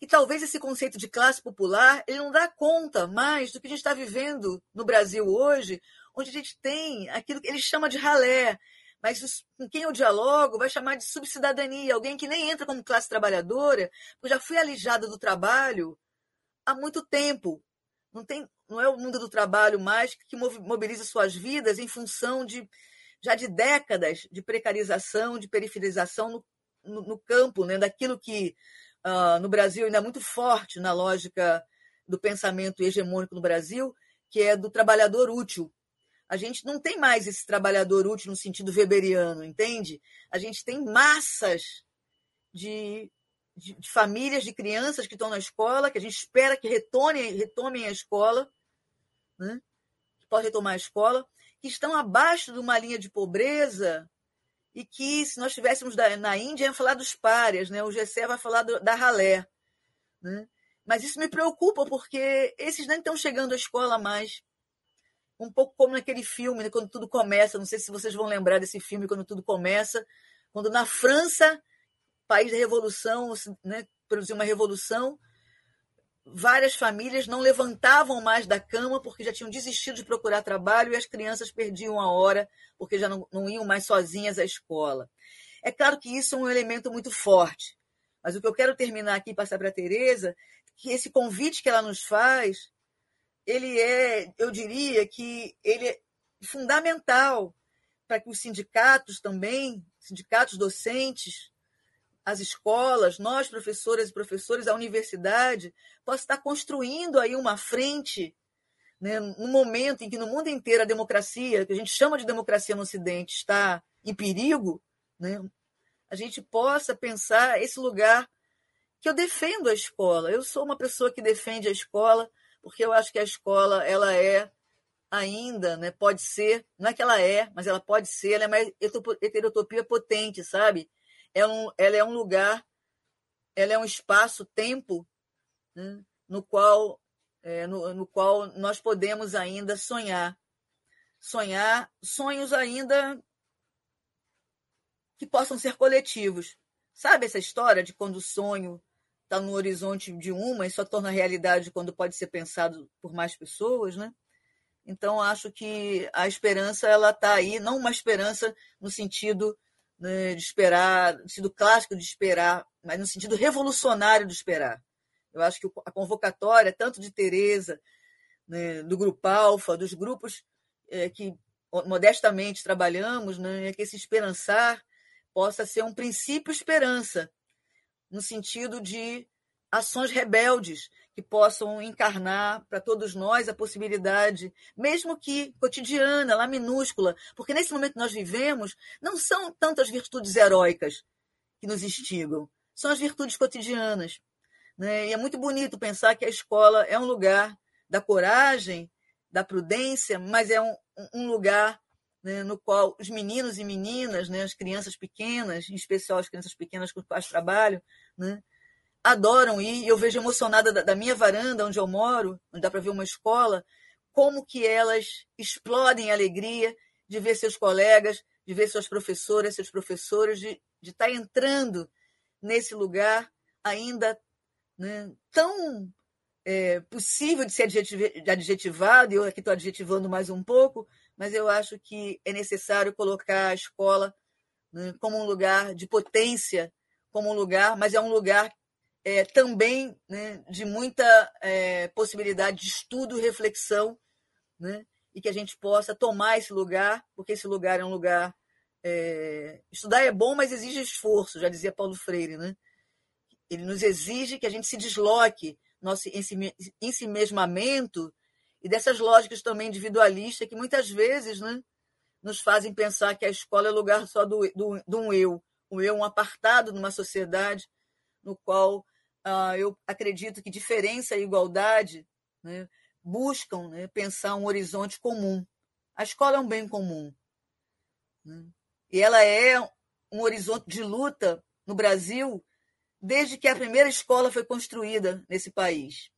e talvez esse conceito de classe popular ele não dá conta mais do que a gente está vivendo no Brasil hoje, onde a gente tem aquilo que ele chama de ralé, mas com quem eu dialogo vai chamar de subcidadania, alguém que nem entra como classe trabalhadora, porque já fui alijada do trabalho há muito tempo. Não, tem, não é o mundo do trabalho mais que mobiliza suas vidas em função de já de décadas de precarização, de periferização no, no, no campo, né, daquilo que uh, no Brasil ainda é muito forte na lógica do pensamento hegemônico no Brasil, que é do trabalhador útil, a gente não tem mais esse trabalhador útil no sentido weberiano, entende? A gente tem massas de, de, de famílias, de crianças que estão na escola, que a gente espera que retornem, retomem a escola, né? que podem retomar a escola, que estão abaixo de uma linha de pobreza e que, se nós estivéssemos na Índia, ia falar dos párias, né? o GC vai falar do, da ralé. Né? Mas isso me preocupa, porque esses nem estão chegando à escola mais um pouco como naquele filme, né, quando tudo começa. Não sei se vocês vão lembrar desse filme, quando tudo começa, quando na França, país da revolução, né, produziu uma revolução, várias famílias não levantavam mais da cama porque já tinham desistido de procurar trabalho e as crianças perdiam a hora porque já não, não iam mais sozinhas à escola. É claro que isso é um elemento muito forte, mas o que eu quero terminar aqui e passar para a Tereza, que esse convite que ela nos faz ele é, eu diria que ele é fundamental para que os sindicatos também, sindicatos docentes, as escolas, nós professoras e professores, a universidade, possa estar construindo aí uma frente, né, no momento em que no mundo inteiro a democracia, que a gente chama de democracia no Ocidente, está em perigo, né, a gente possa pensar esse lugar que eu defendo a escola. Eu sou uma pessoa que defende a escola, porque eu acho que a escola ela é ainda, né, pode ser, não é que ela é, mas ela pode ser, ela é uma heterotopia potente, sabe? É um, ela é um lugar, ela é um espaço-tempo né, no, qual, é, no, no qual nós podemos ainda sonhar. Sonhar sonhos ainda que possam ser coletivos. Sabe essa história de quando o sonho está no horizonte de uma e só torna realidade quando pode ser pensado por mais pessoas, né? Então acho que a esperança ela está aí, não uma esperança no sentido né, de esperar, no sentido clássico de esperar, mas no sentido revolucionário de esperar. Eu acho que a convocatória, tanto de Tereza, né, do Grupo Alfa, dos grupos é, que modestamente trabalhamos, né, é que esse esperançar possa ser um princípio esperança, no sentido de ações rebeldes que possam encarnar para todos nós a possibilidade, mesmo que cotidiana, lá minúscula, porque nesse momento que nós vivemos, não são tantas virtudes heróicas que nos instigam, são as virtudes cotidianas. Né? E é muito bonito pensar que a escola é um lugar da coragem, da prudência, mas é um, um lugar né, no qual os meninos e meninas, né, as crianças pequenas, em especial as crianças pequenas com os quais trabalho, né, adoram ir. Eu vejo emocionada da, da minha varanda, onde eu moro, onde dá para ver uma escola, como que elas explodem a alegria de ver seus colegas, de ver suas professoras, seus professores, de, estar tá entrando nesse lugar ainda né, tão é, possível de ser adjetivado, e eu aqui estou adjetivando mais um pouco, mas eu acho que é necessário colocar a escola né, como um lugar de potência, como um lugar, mas é um lugar é, também né, de muita é, possibilidade de estudo e reflexão, né, e que a gente possa tomar esse lugar, porque esse lugar é um lugar. É, estudar é bom, mas exige esforço, já dizia Paulo Freire. Né? Ele nos exige que a gente se desloque nosso ensimesmamento e dessas lógicas também individualistas que muitas vezes né, nos fazem pensar que a escola é lugar só do, do, de um eu, um eu um apartado numa sociedade no qual uh, eu acredito que diferença e igualdade né, buscam né, pensar um horizonte comum. A escola é um bem comum. Né? E ela é um horizonte de luta no Brasil desde que a primeira escola foi construída nesse país.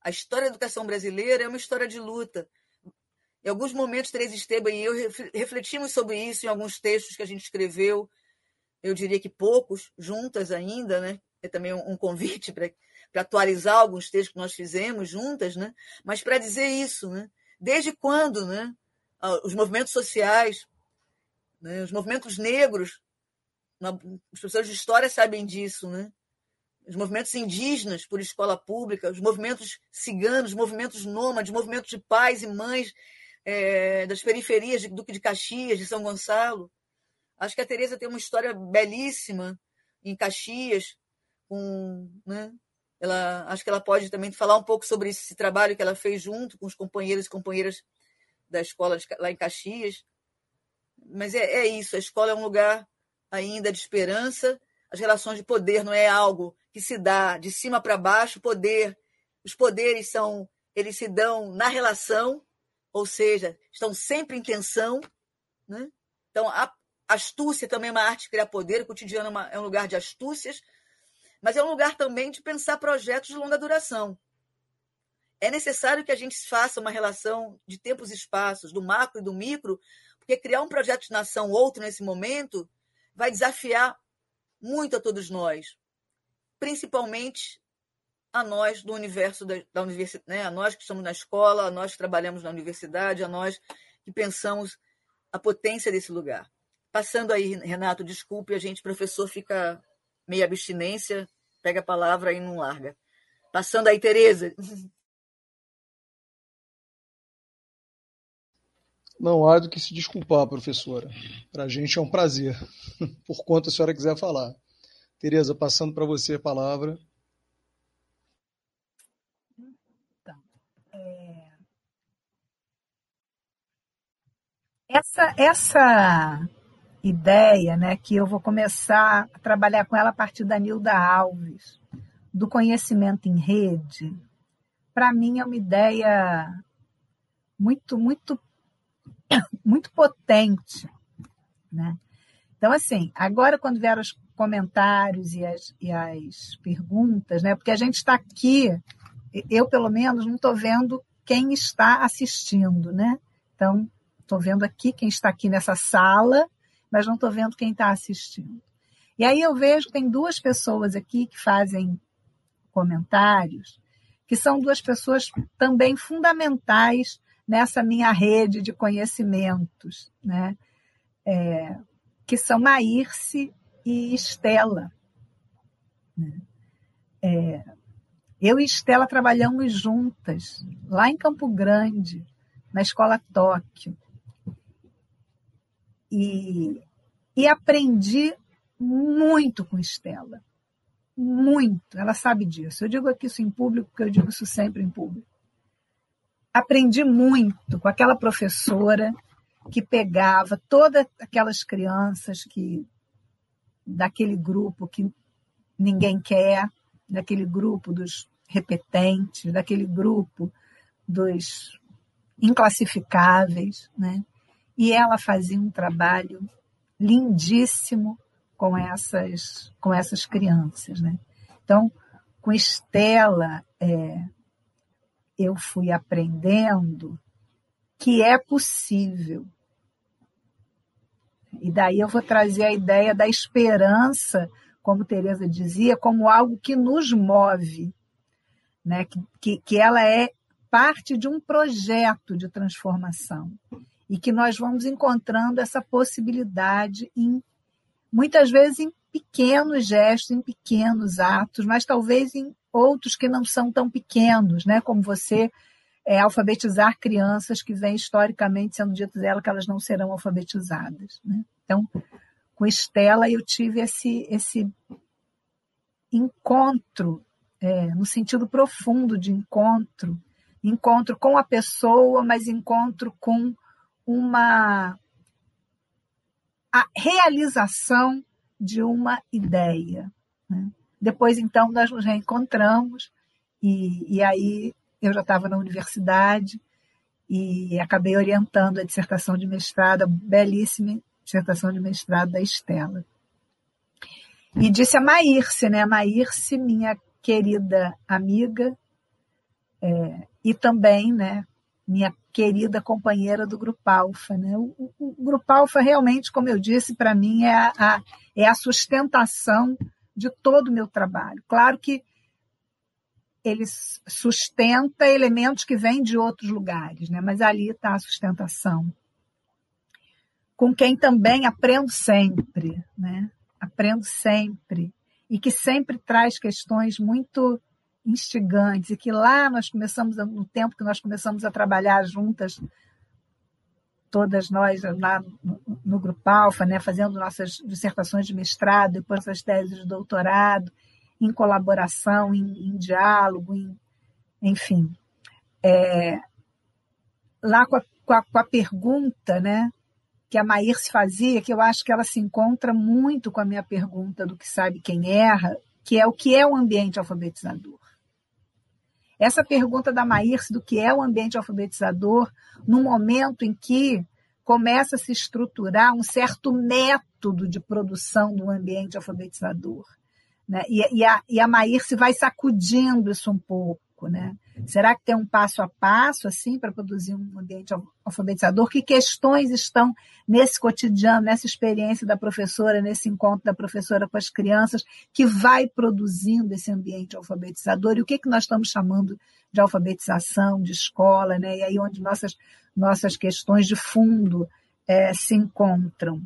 A história da educação brasileira é uma história de luta. Em alguns momentos, Teresa Esteban e eu refletimos sobre isso em alguns textos que a gente escreveu. Eu diria que poucos, juntas ainda, né? É também um convite para atualizar alguns textos que nós fizemos juntas, né? Mas para dizer isso, né? Desde quando, né? Os movimentos sociais, né? os movimentos negros os professores de história sabem disso, né? Os movimentos indígenas por escola pública, os movimentos ciganos, os movimentos nômades, movimentos de pais e mães é, das periferias de Duque de Caxias, de São Gonçalo. Acho que a Tereza tem uma história belíssima em Caxias, com, né? Ela, acho que ela pode também falar um pouco sobre esse trabalho que ela fez junto com os companheiros e companheiras da escola lá em Caxias. Mas é, é isso, a escola é um lugar ainda de esperança. As relações de poder não é algo que se dá de cima para baixo. Poder, os poderes são, eles se dão na relação, ou seja, estão sempre em tensão. Né? Então, a astúcia também é uma arte de criar poder. O cotidiano é, uma, é um lugar de astúcias, mas é um lugar também de pensar projetos de longa duração. É necessário que a gente faça uma relação de tempos e espaços, do macro e do micro, porque criar um projeto de nação outro nesse momento vai desafiar muito a todos nós, principalmente a nós do universo da, da universidade, né? a nós que estamos na escola, a nós que trabalhamos na universidade, a nós que pensamos a potência desse lugar. Passando aí, Renato, desculpe, a gente, professor, fica meio abstinência, pega a palavra e não larga. Passando aí, Tereza. Não há do que se desculpar, professora. Para a gente é um prazer, [laughs] por quanto a senhora quiser falar. Tereza, passando para você a palavra. Então, é... essa, essa ideia, né, que eu vou começar a trabalhar com ela a partir da Nilda Alves, do conhecimento em rede, para mim é uma ideia muito, muito [coughs] muito potente. Né? Então, assim, agora quando vieram os comentários e as, e as perguntas, né? porque a gente está aqui, eu pelo menos não estou vendo quem está assistindo, né? Então, estou vendo aqui quem está aqui nessa sala, mas não estou vendo quem está assistindo. E aí eu vejo que tem duas pessoas aqui que fazem comentários, que são duas pessoas também fundamentais nessa minha rede de conhecimentos, né? É, que são Maírce e Estela. Né? É, eu e Estela trabalhamos juntas, lá em Campo Grande, na Escola Tóquio. E, e aprendi muito com Estela. muito, ela sabe disso. Eu digo aqui isso em público, porque eu digo isso sempre em público. Aprendi muito com aquela professora que pegava todas aquelas crianças que daquele grupo que ninguém quer, daquele grupo dos repetentes, daquele grupo dos inclassificáveis, né? E ela fazia um trabalho lindíssimo com essas com essas crianças, né? Então, com Estela, é, eu fui aprendendo que é possível. E daí eu vou trazer a ideia da esperança, como Teresa dizia, como algo que nos move, né? que, que, que ela é parte de um projeto de transformação e que nós vamos encontrando essa possibilidade em muitas vezes em pequenos gestos, em pequenos atos, mas talvez em outros que não são tão pequenos, né? Como você é, alfabetizar crianças que vêm historicamente sendo dito dela que elas não serão alfabetizadas. Né? Então, com Estela eu tive esse esse encontro é, no sentido profundo de encontro, encontro com a pessoa, mas encontro com uma a realização de uma ideia. Né? Depois, então, nós nos reencontramos e, e aí eu já estava na universidade e acabei orientando a dissertação de mestrado, a belíssima dissertação de mestrado da Estela. E disse a Maírce, né? A Maírce, minha querida amiga, é, e também, né, minha querida companheira do Grupo Alfa. Né? O, o, o Grupo Alfa realmente, como eu disse, para mim é a, a, é a sustentação de todo o meu trabalho. Claro que ele sustenta elementos que vêm de outros lugares, né? mas ali está a sustentação. Com quem também aprendo sempre, né? aprendo sempre, e que sempre traz questões muito instigantes e que lá nós começamos, no tempo que nós começamos a trabalhar juntas, todas nós lá no, no Grupo Alfa, né, fazendo nossas dissertações de mestrado, depois nossas teses de doutorado, em colaboração, em, em diálogo, em, enfim. É, lá com a, com, a, com a, pergunta né, que a Maír se fazia, que eu acho que ela se encontra muito com a minha pergunta do que sabe quem erra, que é o que é o ambiente alfabetizador. Essa pergunta da Maírce do que é o ambiente alfabetizador, no momento em que começa a se estruturar um certo método de produção do ambiente alfabetizador. Né? E, e, a, e a Maírce vai sacudindo isso um pouco né? Será que tem um passo a passo assim para produzir um ambiente alfabetizador? Que questões estão nesse cotidiano, nessa experiência da professora, nesse encontro da professora com as crianças, que vai produzindo esse ambiente alfabetizador? E o que, que nós estamos chamando de alfabetização, de escola, né? E aí onde nossas, nossas questões de fundo é, se encontram.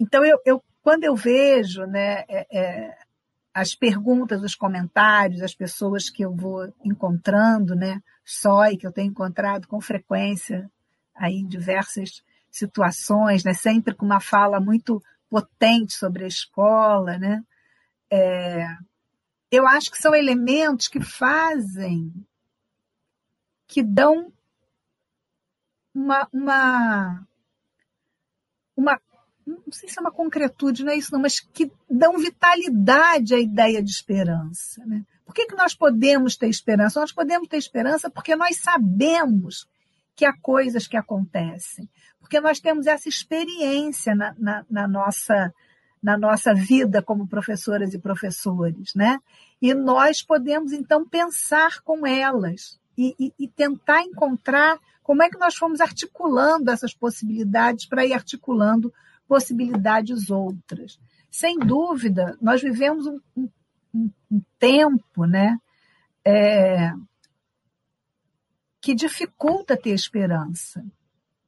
Então, eu, eu, quando eu vejo né, é, é, as perguntas, os comentários, as pessoas que eu vou encontrando, né? Só e que eu tenho encontrado com frequência aí em diversas situações, né? Sempre com uma fala muito potente sobre a escola, né? É, eu acho que são elementos que fazem, que dão uma, uma, uma não sei se é uma concretude, não é isso não, mas que dão vitalidade à ideia de esperança. Né? Por que, que nós podemos ter esperança? Nós podemos ter esperança porque nós sabemos que há coisas que acontecem, porque nós temos essa experiência na, na, na nossa na nossa vida como professoras e professores, né? E nós podemos então pensar com elas e, e, e tentar encontrar como é que nós fomos articulando essas possibilidades para ir articulando possibilidades outras. Sem dúvida, nós vivemos um, um, um tempo né, é, que dificulta ter esperança.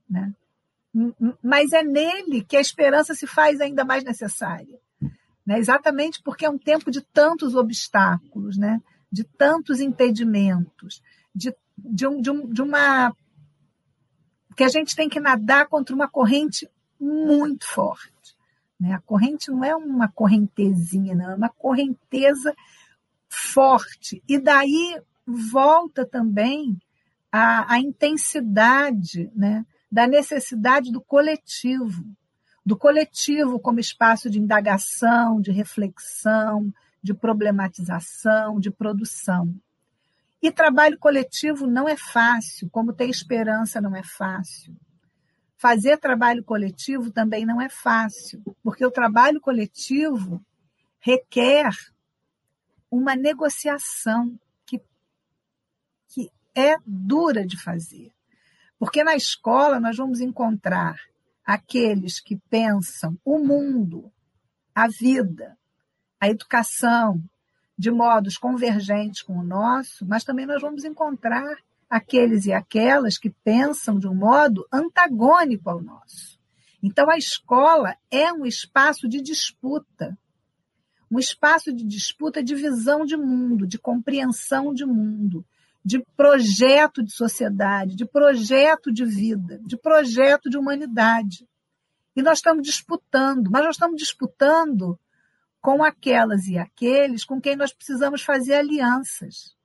Né? Mas é nele que a esperança se faz ainda mais necessária. Né? Exatamente porque é um tempo de tantos obstáculos, né? de tantos impedimentos, de, de, um, de, um, de uma. que a gente tem que nadar contra uma corrente muito forte. Né? A corrente não é uma correntezinha, não, é uma correnteza forte. E daí volta também a, a intensidade né, da necessidade do coletivo, do coletivo como espaço de indagação, de reflexão, de problematização, de produção. E trabalho coletivo não é fácil, como ter esperança não é fácil. Fazer trabalho coletivo também não é fácil, porque o trabalho coletivo requer uma negociação que, que é dura de fazer. Porque na escola nós vamos encontrar aqueles que pensam o mundo, a vida, a educação de modos convergentes com o nosso, mas também nós vamos encontrar aqueles e aquelas que pensam de um modo antagônico ao nosso. Então, a escola é um espaço de disputa, um espaço de disputa de visão de mundo, de compreensão de mundo, de projeto de sociedade, de projeto de vida, de projeto de humanidade. E nós estamos disputando, mas nós estamos disputando com aquelas e aqueles com quem nós precisamos fazer alianças.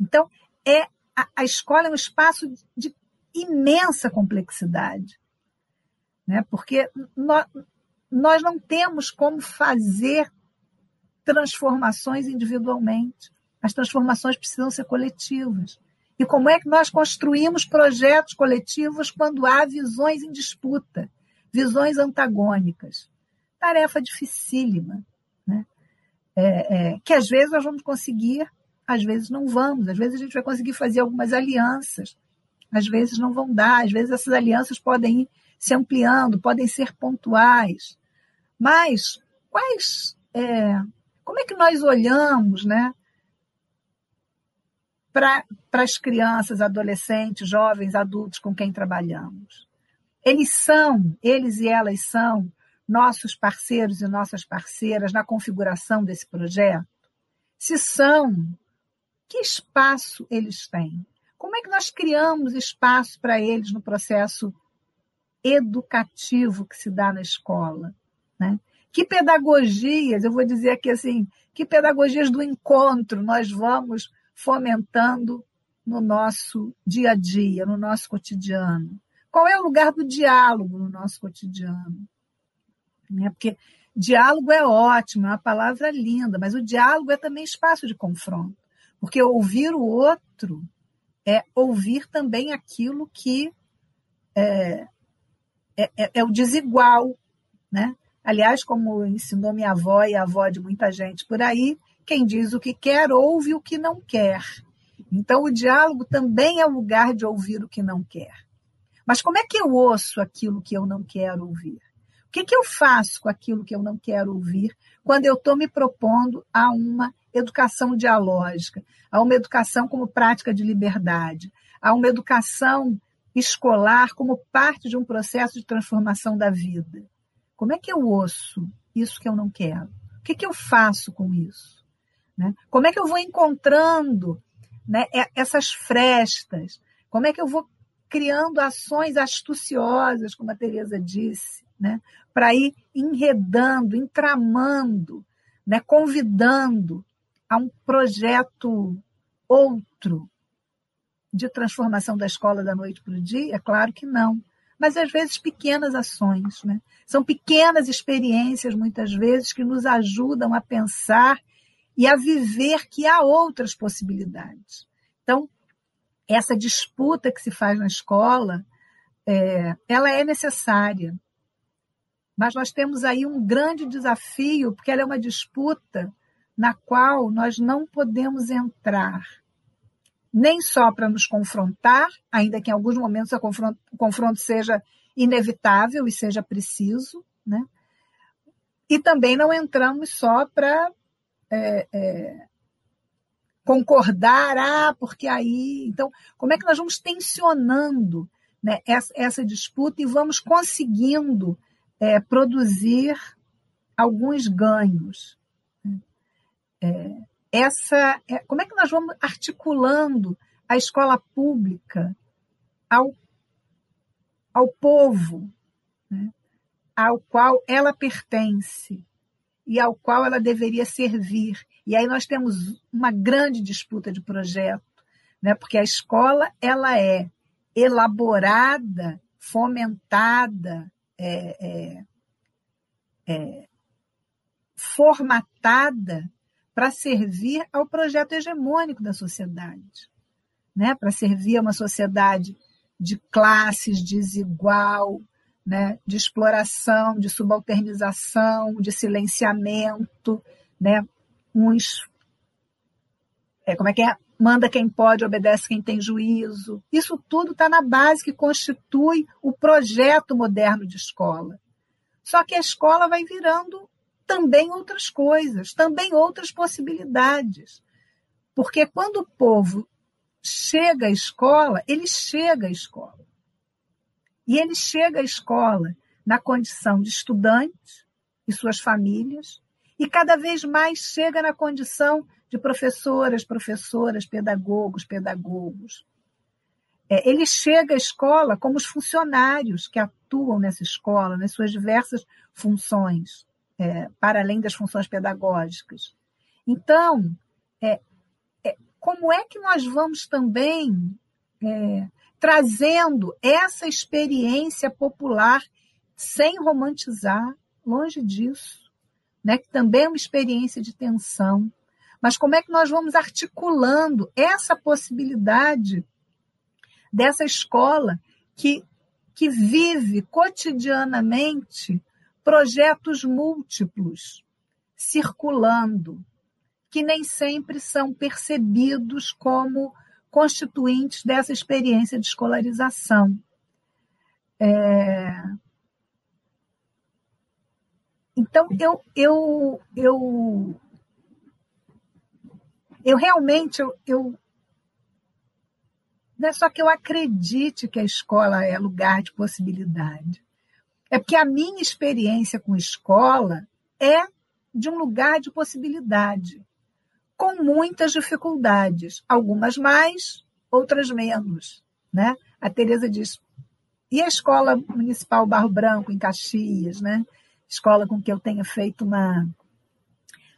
Então, é a, a escola é um espaço de imensa complexidade, né? porque nós, nós não temos como fazer transformações individualmente. As transformações precisam ser coletivas. E como é que nós construímos projetos coletivos quando há visões em disputa, visões antagônicas? tarefa dificílima, né? É, é, que às vezes nós vamos conseguir, às vezes não vamos, às vezes a gente vai conseguir fazer algumas alianças, às vezes não vão dar, às vezes essas alianças podem ir se ampliando, podem ser pontuais. Mas quais. É, como é que nós olhamos né, para as crianças, adolescentes, jovens, adultos com quem trabalhamos? Eles são, eles e elas são nossos parceiros e nossas parceiras na configuração desse projeto? Se são, que espaço eles têm? Como é que nós criamos espaço para eles no processo educativo que se dá na escola? Né? Que pedagogias, eu vou dizer aqui assim, que pedagogias do encontro nós vamos fomentando no nosso dia a dia, no nosso cotidiano? Qual é o lugar do diálogo no nosso cotidiano? Né? Porque diálogo é ótimo, é uma palavra linda, mas o diálogo é também espaço de confronto. Porque ouvir o outro é ouvir também aquilo que é, é, é, é o desigual. Né? Aliás, como ensinou minha avó e a avó de muita gente por aí, quem diz o que quer, ouve o que não quer. Então, o diálogo também é o lugar de ouvir o que não quer. Mas como é que eu ouço aquilo que eu não quero ouvir? que, que eu faço com aquilo que eu não quero ouvir quando eu estou me propondo a uma educação dialógica, a uma educação como prática de liberdade, a uma educação escolar como parte de um processo de transformação da vida? Como é que eu ouço isso que eu não quero? O que, que eu faço com isso? Né? Como é que eu vou encontrando né, essas frestas? Como é que eu vou criando ações astuciosas, como a Teresa disse, né, para ir enredando, entramando, né, convidando a um projeto outro de transformação da escola da noite para o dia? É claro que não. Mas às vezes pequenas ações, né? São pequenas experiências, muitas vezes, que nos ajudam a pensar e a viver que há outras possibilidades. Então, essa disputa que se faz na escola, é, ela é necessária. Mas nós temos aí um grande desafio, porque ela é uma disputa na qual nós não podemos entrar, nem só para nos confrontar, ainda que em alguns momentos o confronto seja inevitável e seja preciso, né? e também não entramos só para é, é, concordar, ah, porque aí. Então, como é que nós vamos tensionando né, essa, essa disputa e vamos conseguindo é, produzir alguns ganhos. É, essa, é, como é que nós vamos articulando a escola pública ao, ao povo? Né? ao qual ela pertence e ao qual ela deveria servir. E aí nós temos uma grande disputa de projeto, né? porque a escola ela é elaborada, fomentada, é, é, é, formatada para servir ao projeto hegemônico da sociedade, né? para servir a uma sociedade de classes desigual, né? de exploração, de subalternização, de silenciamento, né? uns é, como é que é? Manda quem pode, obedece quem tem juízo. Isso tudo está na base que constitui o projeto moderno de escola. Só que a escola vai virando também outras coisas, também outras possibilidades. Porque quando o povo chega à escola, ele chega à escola. E ele chega à escola na condição de estudante e suas famílias, e cada vez mais chega na condição de professoras, professoras, pedagogos, pedagogos. É, ele chega à escola como os funcionários que atuam nessa escola, nas suas diversas funções, é, para além das funções pedagógicas. Então, é, é como é que nós vamos também é, trazendo essa experiência popular sem romantizar, longe disso, né, que também é uma experiência de tensão. Mas como é que nós vamos articulando essa possibilidade dessa escola que, que vive cotidianamente projetos múltiplos circulando, que nem sempre são percebidos como constituintes dessa experiência de escolarização. É... Então, eu, eu, eu, eu realmente, eu, eu, não é só que eu acredite que a escola é lugar de possibilidade. É porque a minha experiência com escola é de um lugar de possibilidade, com muitas dificuldades, algumas mais, outras menos. Né? A Tereza diz, e a escola municipal Barro Branco, em Caxias, né? escola com que eu tenho feito uma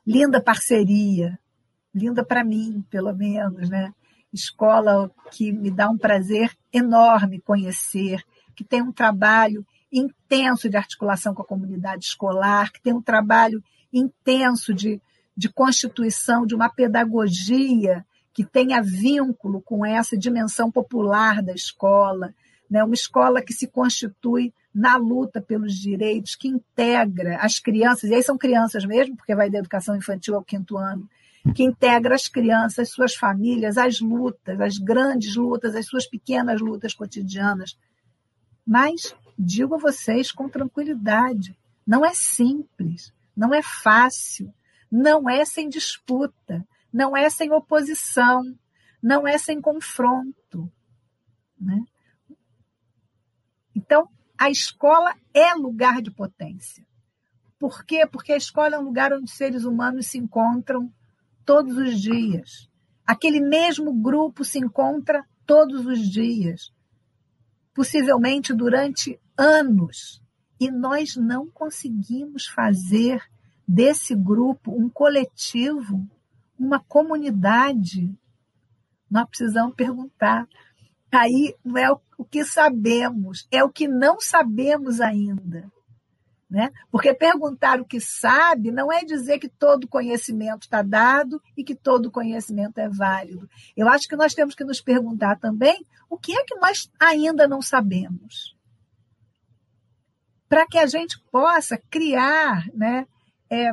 linda parceria, linda para mim, pelo menos, né? escola que me dá um prazer enorme conhecer, que tem um trabalho intenso de articulação com a comunidade escolar, que tem um trabalho intenso de, de constituição de uma pedagogia que tenha vínculo com essa dimensão popular da escola, né? uma escola que se constitui na luta pelos direitos, que integra as crianças, e aí são crianças mesmo, porque vai da educação infantil ao quinto ano, que integra as crianças, suas famílias, as lutas, as grandes lutas, as suas pequenas lutas cotidianas. Mas digo a vocês com tranquilidade: não é simples, não é fácil, não é sem disputa, não é sem oposição, não é sem confronto. Né? Então, a escola é lugar de potência. Por quê? Porque a escola é um lugar onde seres humanos se encontram todos os dias. Aquele mesmo grupo se encontra todos os dias, possivelmente durante anos, e nós não conseguimos fazer desse grupo um coletivo, uma comunidade. Nós precisamos perguntar. Aí não é o que sabemos, é o que não sabemos ainda. Né? Porque perguntar o que sabe não é dizer que todo conhecimento está dado e que todo conhecimento é válido. Eu acho que nós temos que nos perguntar também o que é que nós ainda não sabemos para que a gente possa criar né, é,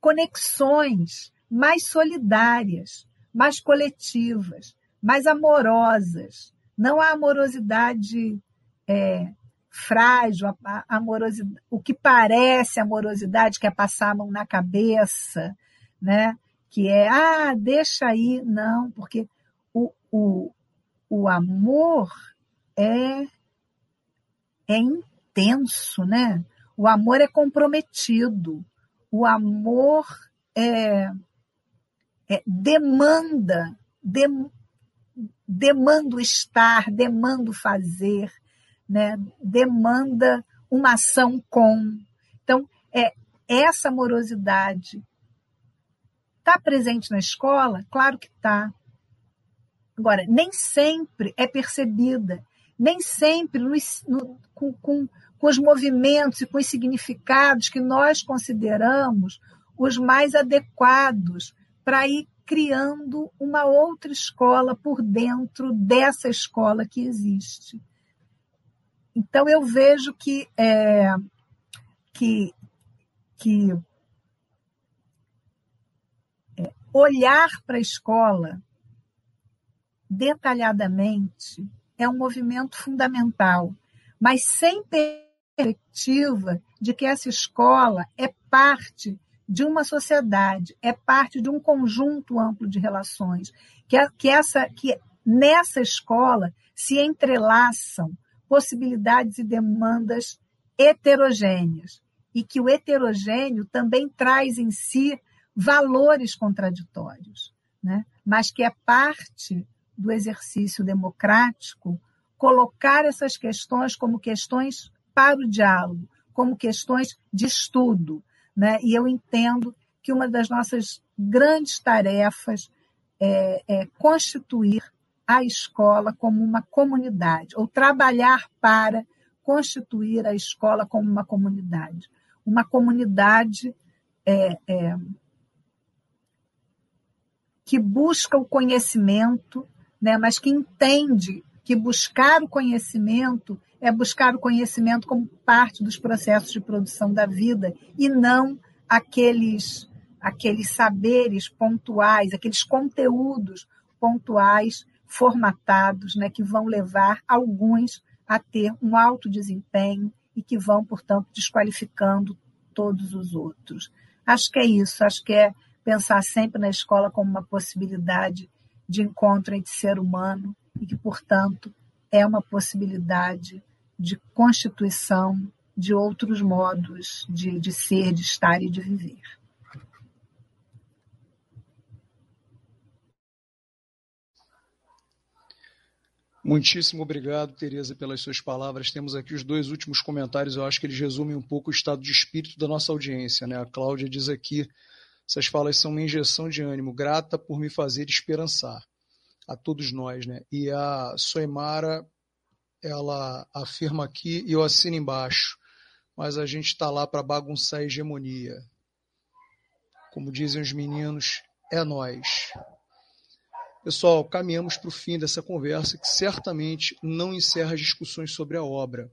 conexões mais solidárias, mais coletivas, mais amorosas. Não a amorosidade é, frágil, a, a amorosidade, o que parece amorosidade, que é passar a mão na cabeça, né? que é, ah, deixa aí. Não, porque o, o, o amor é é intenso, né? O amor é comprometido. O amor é, é demanda, dem, demanda o estar, demanda o fazer, né? demanda uma ação com. Então, é essa morosidade está presente na escola? Claro que está. Agora, nem sempre é percebida, nem sempre no, com, com, com os movimentos e com os significados que nós consideramos os mais adequados para ir criando uma outra escola por dentro dessa escola que existe. Então eu vejo que é, que, que é, olhar para a escola detalhadamente é um movimento fundamental, mas sem perspectiva de que essa escola é parte de uma sociedade, é parte de um conjunto amplo de relações, que, que, essa, que nessa escola se entrelaçam possibilidades e demandas heterogêneas, e que o heterogêneo também traz em si valores contraditórios, né? mas que é parte do exercício democrático colocar essas questões como questões para o diálogo, como questões de estudo, né? E eu entendo que uma das nossas grandes tarefas é, é constituir a escola como uma comunidade, ou trabalhar para constituir a escola como uma comunidade. Uma comunidade é, é, que busca o conhecimento, né, mas que entende que buscar o conhecimento é buscar o conhecimento como parte dos processos de produção da vida e não aqueles aqueles saberes pontuais, aqueles conteúdos pontuais formatados, né, que vão levar alguns a ter um alto desempenho e que vão, portanto, desqualificando todos os outros. Acho que é isso, acho que é pensar sempre na escola como uma possibilidade de encontro entre ser humano e que, portanto, é uma possibilidade de constituição de outros modos de, de ser, de estar e de viver. Muitíssimo obrigado, Tereza, pelas suas palavras. Temos aqui os dois últimos comentários, eu acho que eles resumem um pouco o estado de espírito da nossa audiência. Né? A Cláudia diz aqui: essas falas são uma injeção de ânimo, grata por me fazer esperançar a todos nós. Né? E a Soimara ela afirma aqui e eu assino embaixo, mas a gente está lá para bagunçar a hegemonia. Como dizem os meninos, é nós. Pessoal, caminhamos para o fim dessa conversa que certamente não encerra as discussões sobre a obra.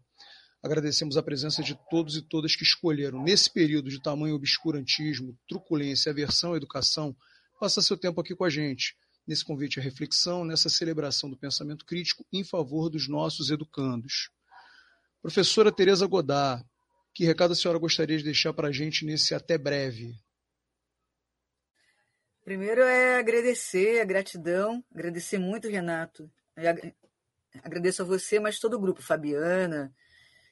Agradecemos a presença de todos e todas que escolheram, nesse período de tamanho obscurantismo, truculência, aversão à educação, passar seu tempo aqui com a gente nesse convite à reflexão, nessa celebração do pensamento crítico em favor dos nossos educandos. Professora Tereza Godard, que recado a senhora gostaria de deixar para a gente nesse até breve? Primeiro é agradecer, a gratidão, agradecer muito, Renato. Agradeço a você, mas todo o grupo, Fabiana,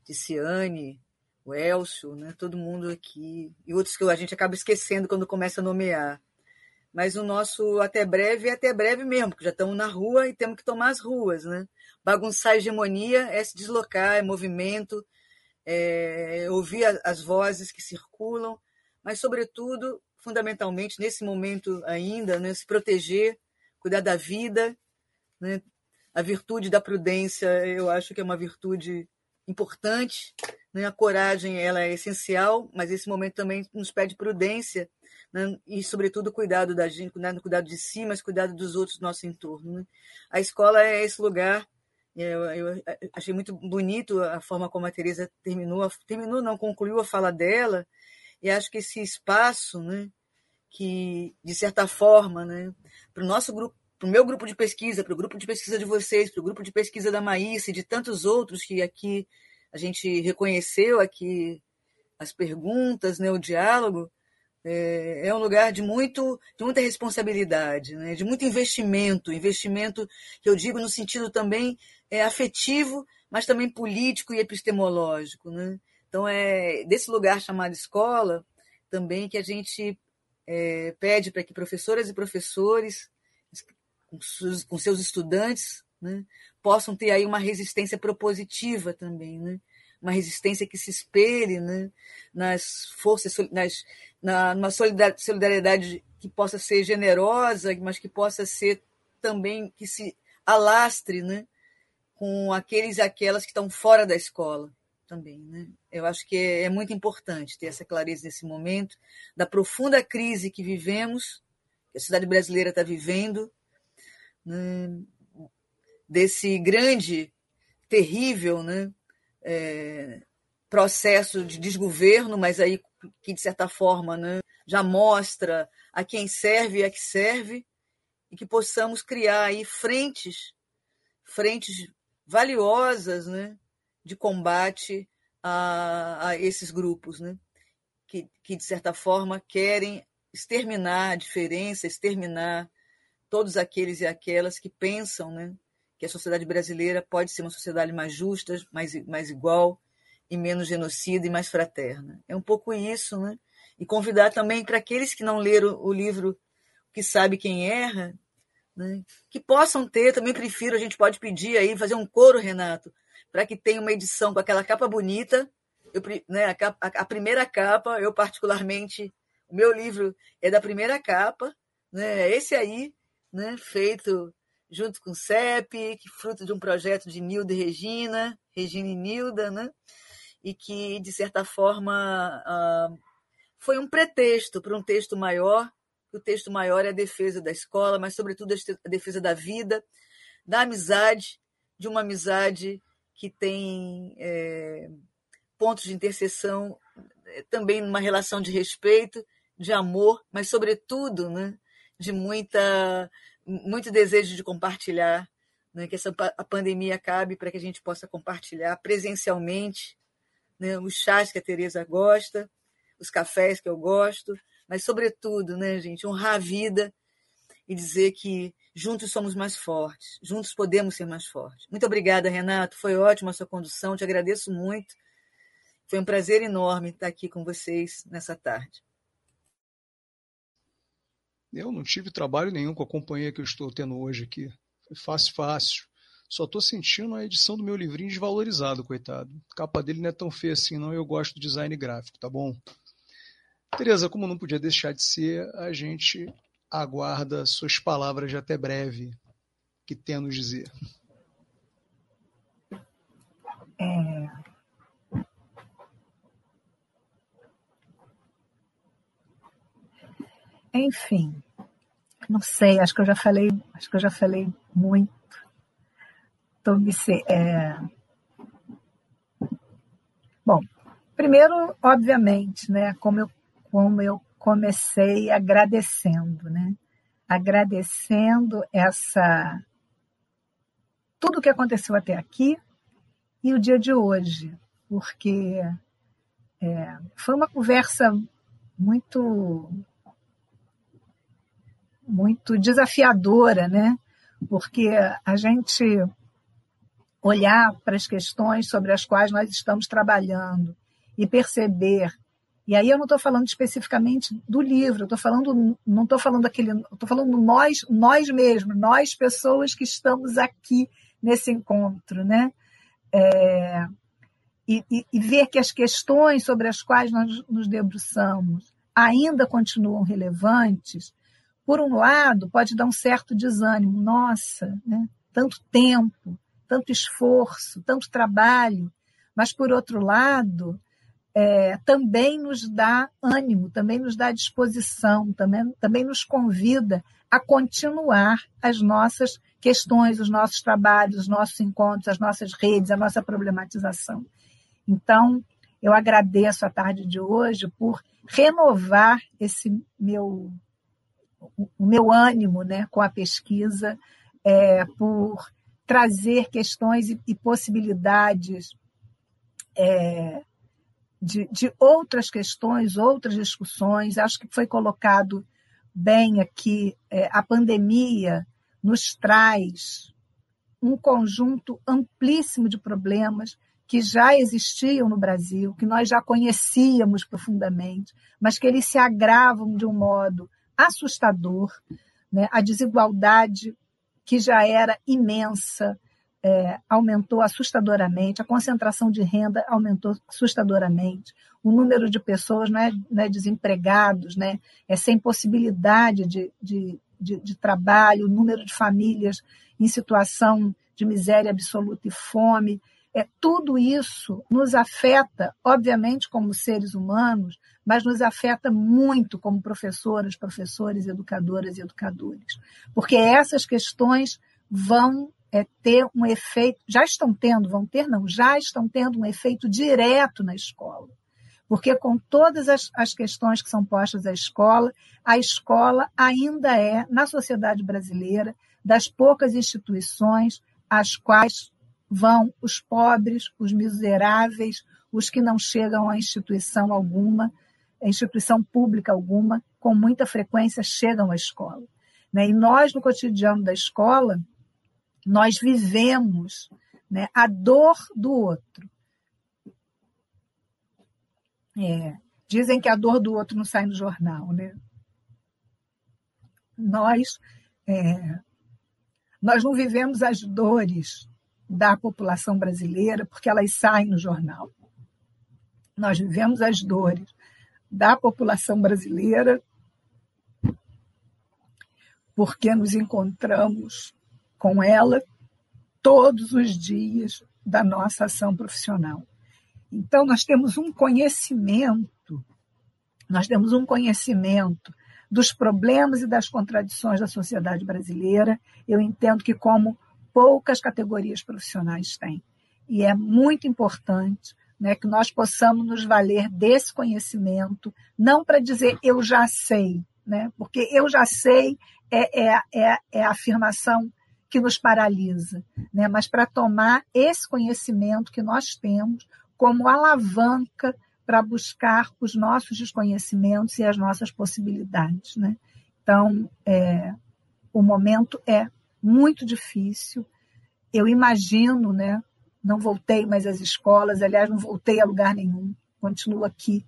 Ticiane, o Elcio, né, todo mundo aqui, e outros que a gente acaba esquecendo quando começa a nomear. Mas o nosso até breve é até breve mesmo, porque já estamos na rua e temos que tomar as ruas. Né? Bagunçar a hegemonia é se deslocar, é movimento, é ouvir as vozes que circulam, mas, sobretudo, fundamentalmente, nesse momento ainda, né, se proteger, cuidar da vida. Né? A virtude da prudência, eu acho que é uma virtude importante. Né? A coragem ela é essencial, mas esse momento também nos pede prudência né? e, sobretudo, cuidado da gente, cuidado, cuidado de si, mas cuidado dos outros do nosso entorno. Né? A escola é esse lugar. Eu, eu, achei muito bonito a forma como a Teresa terminou, terminou, não concluiu a fala dela, e acho que esse espaço, né, que de certa forma, né, para o nosso grupo, para o meu grupo de pesquisa, para o grupo de pesquisa de vocês, para o grupo de pesquisa da Maísa e de tantos outros que aqui a gente reconheceu aqui as perguntas, né, o diálogo, é, é um lugar de, muito, de muita responsabilidade, né? de muito investimento, investimento que eu digo no sentido também é, afetivo, mas também político e epistemológico. Né? Então, é desse lugar chamado escola também que a gente é, pede para que professoras e professores, com seus, com seus estudantes, né, possam ter aí uma resistência propositiva também, né? uma resistência que se espelhe né, nas forças, nas, na, numa solidariedade que possa ser generosa, mas que possa ser também, que se alastre né, com aqueles e aquelas que estão fora da escola também. Né? Eu acho que é, é muito importante ter essa clareza nesse momento da profunda crise que vivemos, que a sociedade brasileira está vivendo, né? desse grande, terrível né? É, processo de desgoverno, mas aí que, de certa forma, né? já mostra a quem serve e a que serve, e que possamos criar aí frentes, frentes valiosas né? De combate a, a esses grupos, né? que, que, de certa forma, querem exterminar a diferença, exterminar todos aqueles e aquelas que pensam né, que a sociedade brasileira pode ser uma sociedade mais justa, mais, mais igual e menos genocida e mais fraterna. É um pouco isso, né? E convidar também para aqueles que não leram o livro Que Sabe Quem Erra, né, que possam ter, também prefiro, a gente pode pedir aí, fazer um coro, Renato, para que tenha uma edição com aquela capa bonita, eu, né, a, capa, a, primeira capa, eu particularmente, o meu livro é da primeira capa, né, esse aí, né, feito junto com o CEP, que fruto de um projeto de Nilda e Regina, Regina e Nilda, né, e que, de certa forma, uh, foi um pretexto para um texto maior, o texto maior é a defesa da escola, mas, sobretudo, a defesa da vida, da amizade, de uma amizade que tem é, pontos de interseção é, também numa relação de respeito, de amor, mas sobretudo, né, de muita muito desejo de compartilhar, né, que essa a pandemia acabe para que a gente possa compartilhar presencialmente, né, os chás que a Teresa gosta, os cafés que eu gosto, mas sobretudo, né, gente, honrar a vida e dizer que Juntos somos mais fortes, juntos podemos ser mais fortes. Muito obrigada, Renato. Foi ótima a sua condução, te agradeço muito. Foi um prazer enorme estar aqui com vocês nessa tarde. Eu não tive trabalho nenhum com a companhia que eu estou tendo hoje aqui. Foi fácil, fácil. Só estou sentindo a edição do meu livrinho desvalorizado, coitado. A capa dele não é tão feia assim, não. Eu gosto do design gráfico, tá bom? Tereza, como não podia deixar de ser, a gente aguarda suas palavras de até breve, que tem a nos dizer. É... Enfim, não sei, acho que eu já falei, acho que eu já falei muito. Me é... Bom, primeiro, obviamente, né, como eu, como eu comecei agradecendo, né? Agradecendo essa tudo o que aconteceu até aqui e o dia de hoje, porque é, foi uma conversa muito muito desafiadora, né? Porque a gente olhar para as questões sobre as quais nós estamos trabalhando e perceber e aí eu não estou falando especificamente do livro, eu estou falando, não estou falando daquele, estou falando nós, nós mesmos, nós pessoas que estamos aqui nesse encontro, né? É, e, e, e, ver que as questões sobre as quais nós nos debruçamos ainda continuam relevantes, por um lado, pode dar um certo desânimo. Nossa, né? tanto tempo, tanto esforço, tanto trabalho. Mas, por outro lado, é, também nos dá ânimo, também nos dá disposição, também, também nos convida a continuar as nossas questões, os nossos trabalhos, os nossos encontros, as nossas redes, a nossa problematização. Então, eu agradeço a tarde de hoje por renovar esse meu o meu ânimo né, com a pesquisa, é, por trazer questões e, e possibilidades é, de, de outras questões, outras discussões. Acho que foi colocado bem aqui, é, a pandemia nos traz um conjunto amplíssimo de problemas que já existiam no Brasil, que nós já conhecíamos profundamente, mas que eles se agravam de um modo assustador. Né? A desigualdade, que já era imensa, é, aumentou assustadoramente, a concentração de renda aumentou assustadoramente, o número de pessoas né, né, desempregados, né, é, sem possibilidade de, de, de, de trabalho, o número de famílias em situação de miséria absoluta e fome. É, tudo isso nos afeta, obviamente, como seres humanos, mas nos afeta muito como professoras, professores, educadoras e educadores. Porque essas questões vão é, ter um efeito, já estão tendo, vão ter, não, já estão tendo um efeito direto na escola. Porque com todas as, as questões que são postas à escola, a escola ainda é, na sociedade brasileira, das poucas instituições às quais vão os pobres, os miseráveis, os que não chegam a instituição alguma, a instituição pública alguma, com muita frequência chegam à escola. Né? E nós, no cotidiano da escola, nós vivemos né, a dor do outro. É, dizem que a dor do outro não sai no jornal, né? Nós, é, nós não vivemos as dores da população brasileira porque elas saem no jornal. Nós vivemos as dores da população brasileira porque nos encontramos com ela todos os dias da nossa ação profissional. Então, nós temos um conhecimento, nós temos um conhecimento dos problemas e das contradições da sociedade brasileira, eu entendo que como poucas categorias profissionais têm. E é muito importante né, que nós possamos nos valer desse conhecimento, não para dizer eu já sei, né, porque eu já sei é, é, é, é a afirmação que nos paralisa, né? mas para tomar esse conhecimento que nós temos como alavanca para buscar os nossos desconhecimentos e as nossas possibilidades. Né? Então, é, o momento é muito difícil. Eu imagino, né? não voltei mais às escolas, aliás, não voltei a lugar nenhum, continuo aqui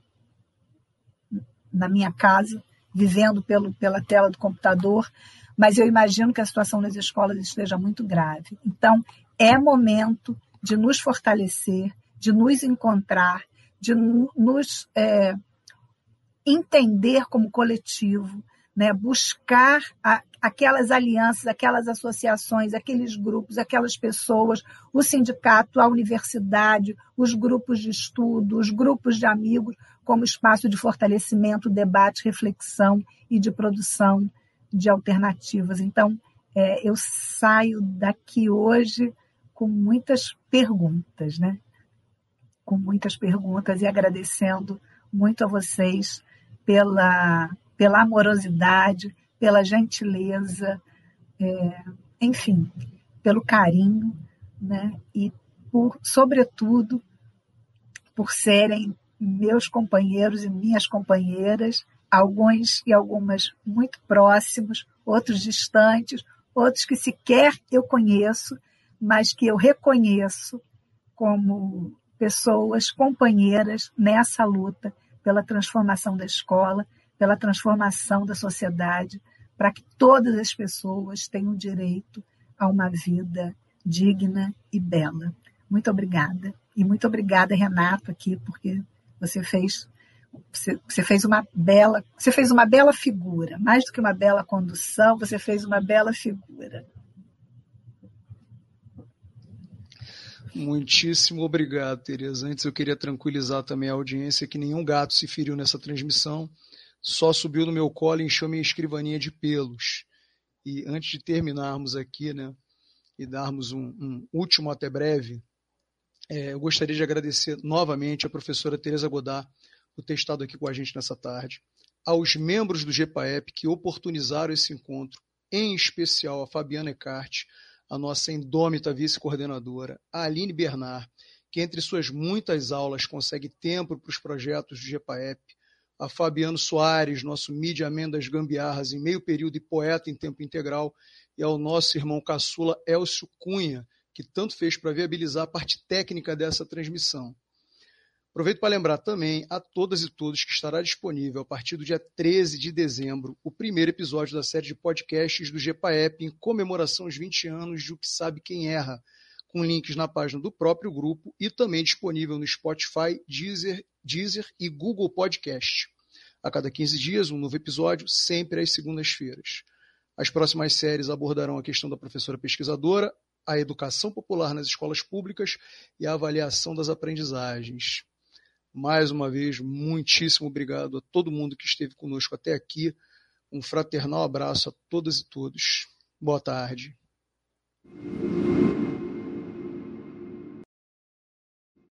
na minha casa, vivendo pelo, pela tela do computador, mas eu imagino que a situação nas escolas esteja muito grave. Então, é momento de nos fortalecer, de nos encontrar, de nos é, entender como coletivo, né? buscar a, aquelas alianças, aquelas associações, aqueles grupos, aquelas pessoas, o sindicato, a universidade, os grupos de estudo, os grupos de amigos, como espaço de fortalecimento, debate, reflexão e de produção de alternativas. Então, é, eu saio daqui hoje com muitas perguntas, né? Com muitas perguntas e agradecendo muito a vocês pela, pela amorosidade, pela gentileza, é, enfim, pelo carinho, né? E por, sobretudo, por serem meus companheiros e minhas companheiras alguns e algumas muito próximos, outros distantes, outros que sequer eu conheço, mas que eu reconheço como pessoas companheiras nessa luta pela transformação da escola, pela transformação da sociedade, para que todas as pessoas tenham direito a uma vida digna e bela. Muito obrigada. E muito obrigada, Renato, aqui, porque você fez você, você, fez uma bela, você fez uma bela figura, mais do que uma bela condução, você fez uma bela figura. Muitíssimo obrigado, Tereza. Antes eu queria tranquilizar também a audiência que nenhum gato se feriu nessa transmissão, só subiu no meu colo e encheu minha escrivaninha de pelos. E antes de terminarmos aqui, né, e darmos um, um último até breve, é, eu gostaria de agradecer novamente a professora Tereza Godard por ter estado aqui com a gente nessa tarde, aos membros do GPAEP que oportunizaram esse encontro, em especial a Fabiana Ecart, a nossa indômita vice-coordenadora, a Aline Bernard, que entre suas muitas aulas consegue tempo para os projetos do GPAEP, a Fabiano Soares, nosso mídia das gambiarras em meio período e poeta em tempo integral, e ao nosso irmão caçula Elcio Cunha, que tanto fez para viabilizar a parte técnica dessa transmissão. Aproveito para lembrar também a todas e todos que estará disponível a partir do dia 13 de dezembro o primeiro episódio da série de podcasts do GPAEP em comemoração aos 20 anos de O Que Sabe Quem Erra, com links na página do próprio grupo e também disponível no Spotify, Deezer, Deezer e Google Podcast. A cada 15 dias, um novo episódio, sempre às segundas-feiras. As próximas séries abordarão a questão da professora pesquisadora, a educação popular nas escolas públicas e a avaliação das aprendizagens. Mais uma vez, muitíssimo obrigado a todo mundo que esteve conosco até aqui. Um fraternal abraço a todas e todos. Boa tarde.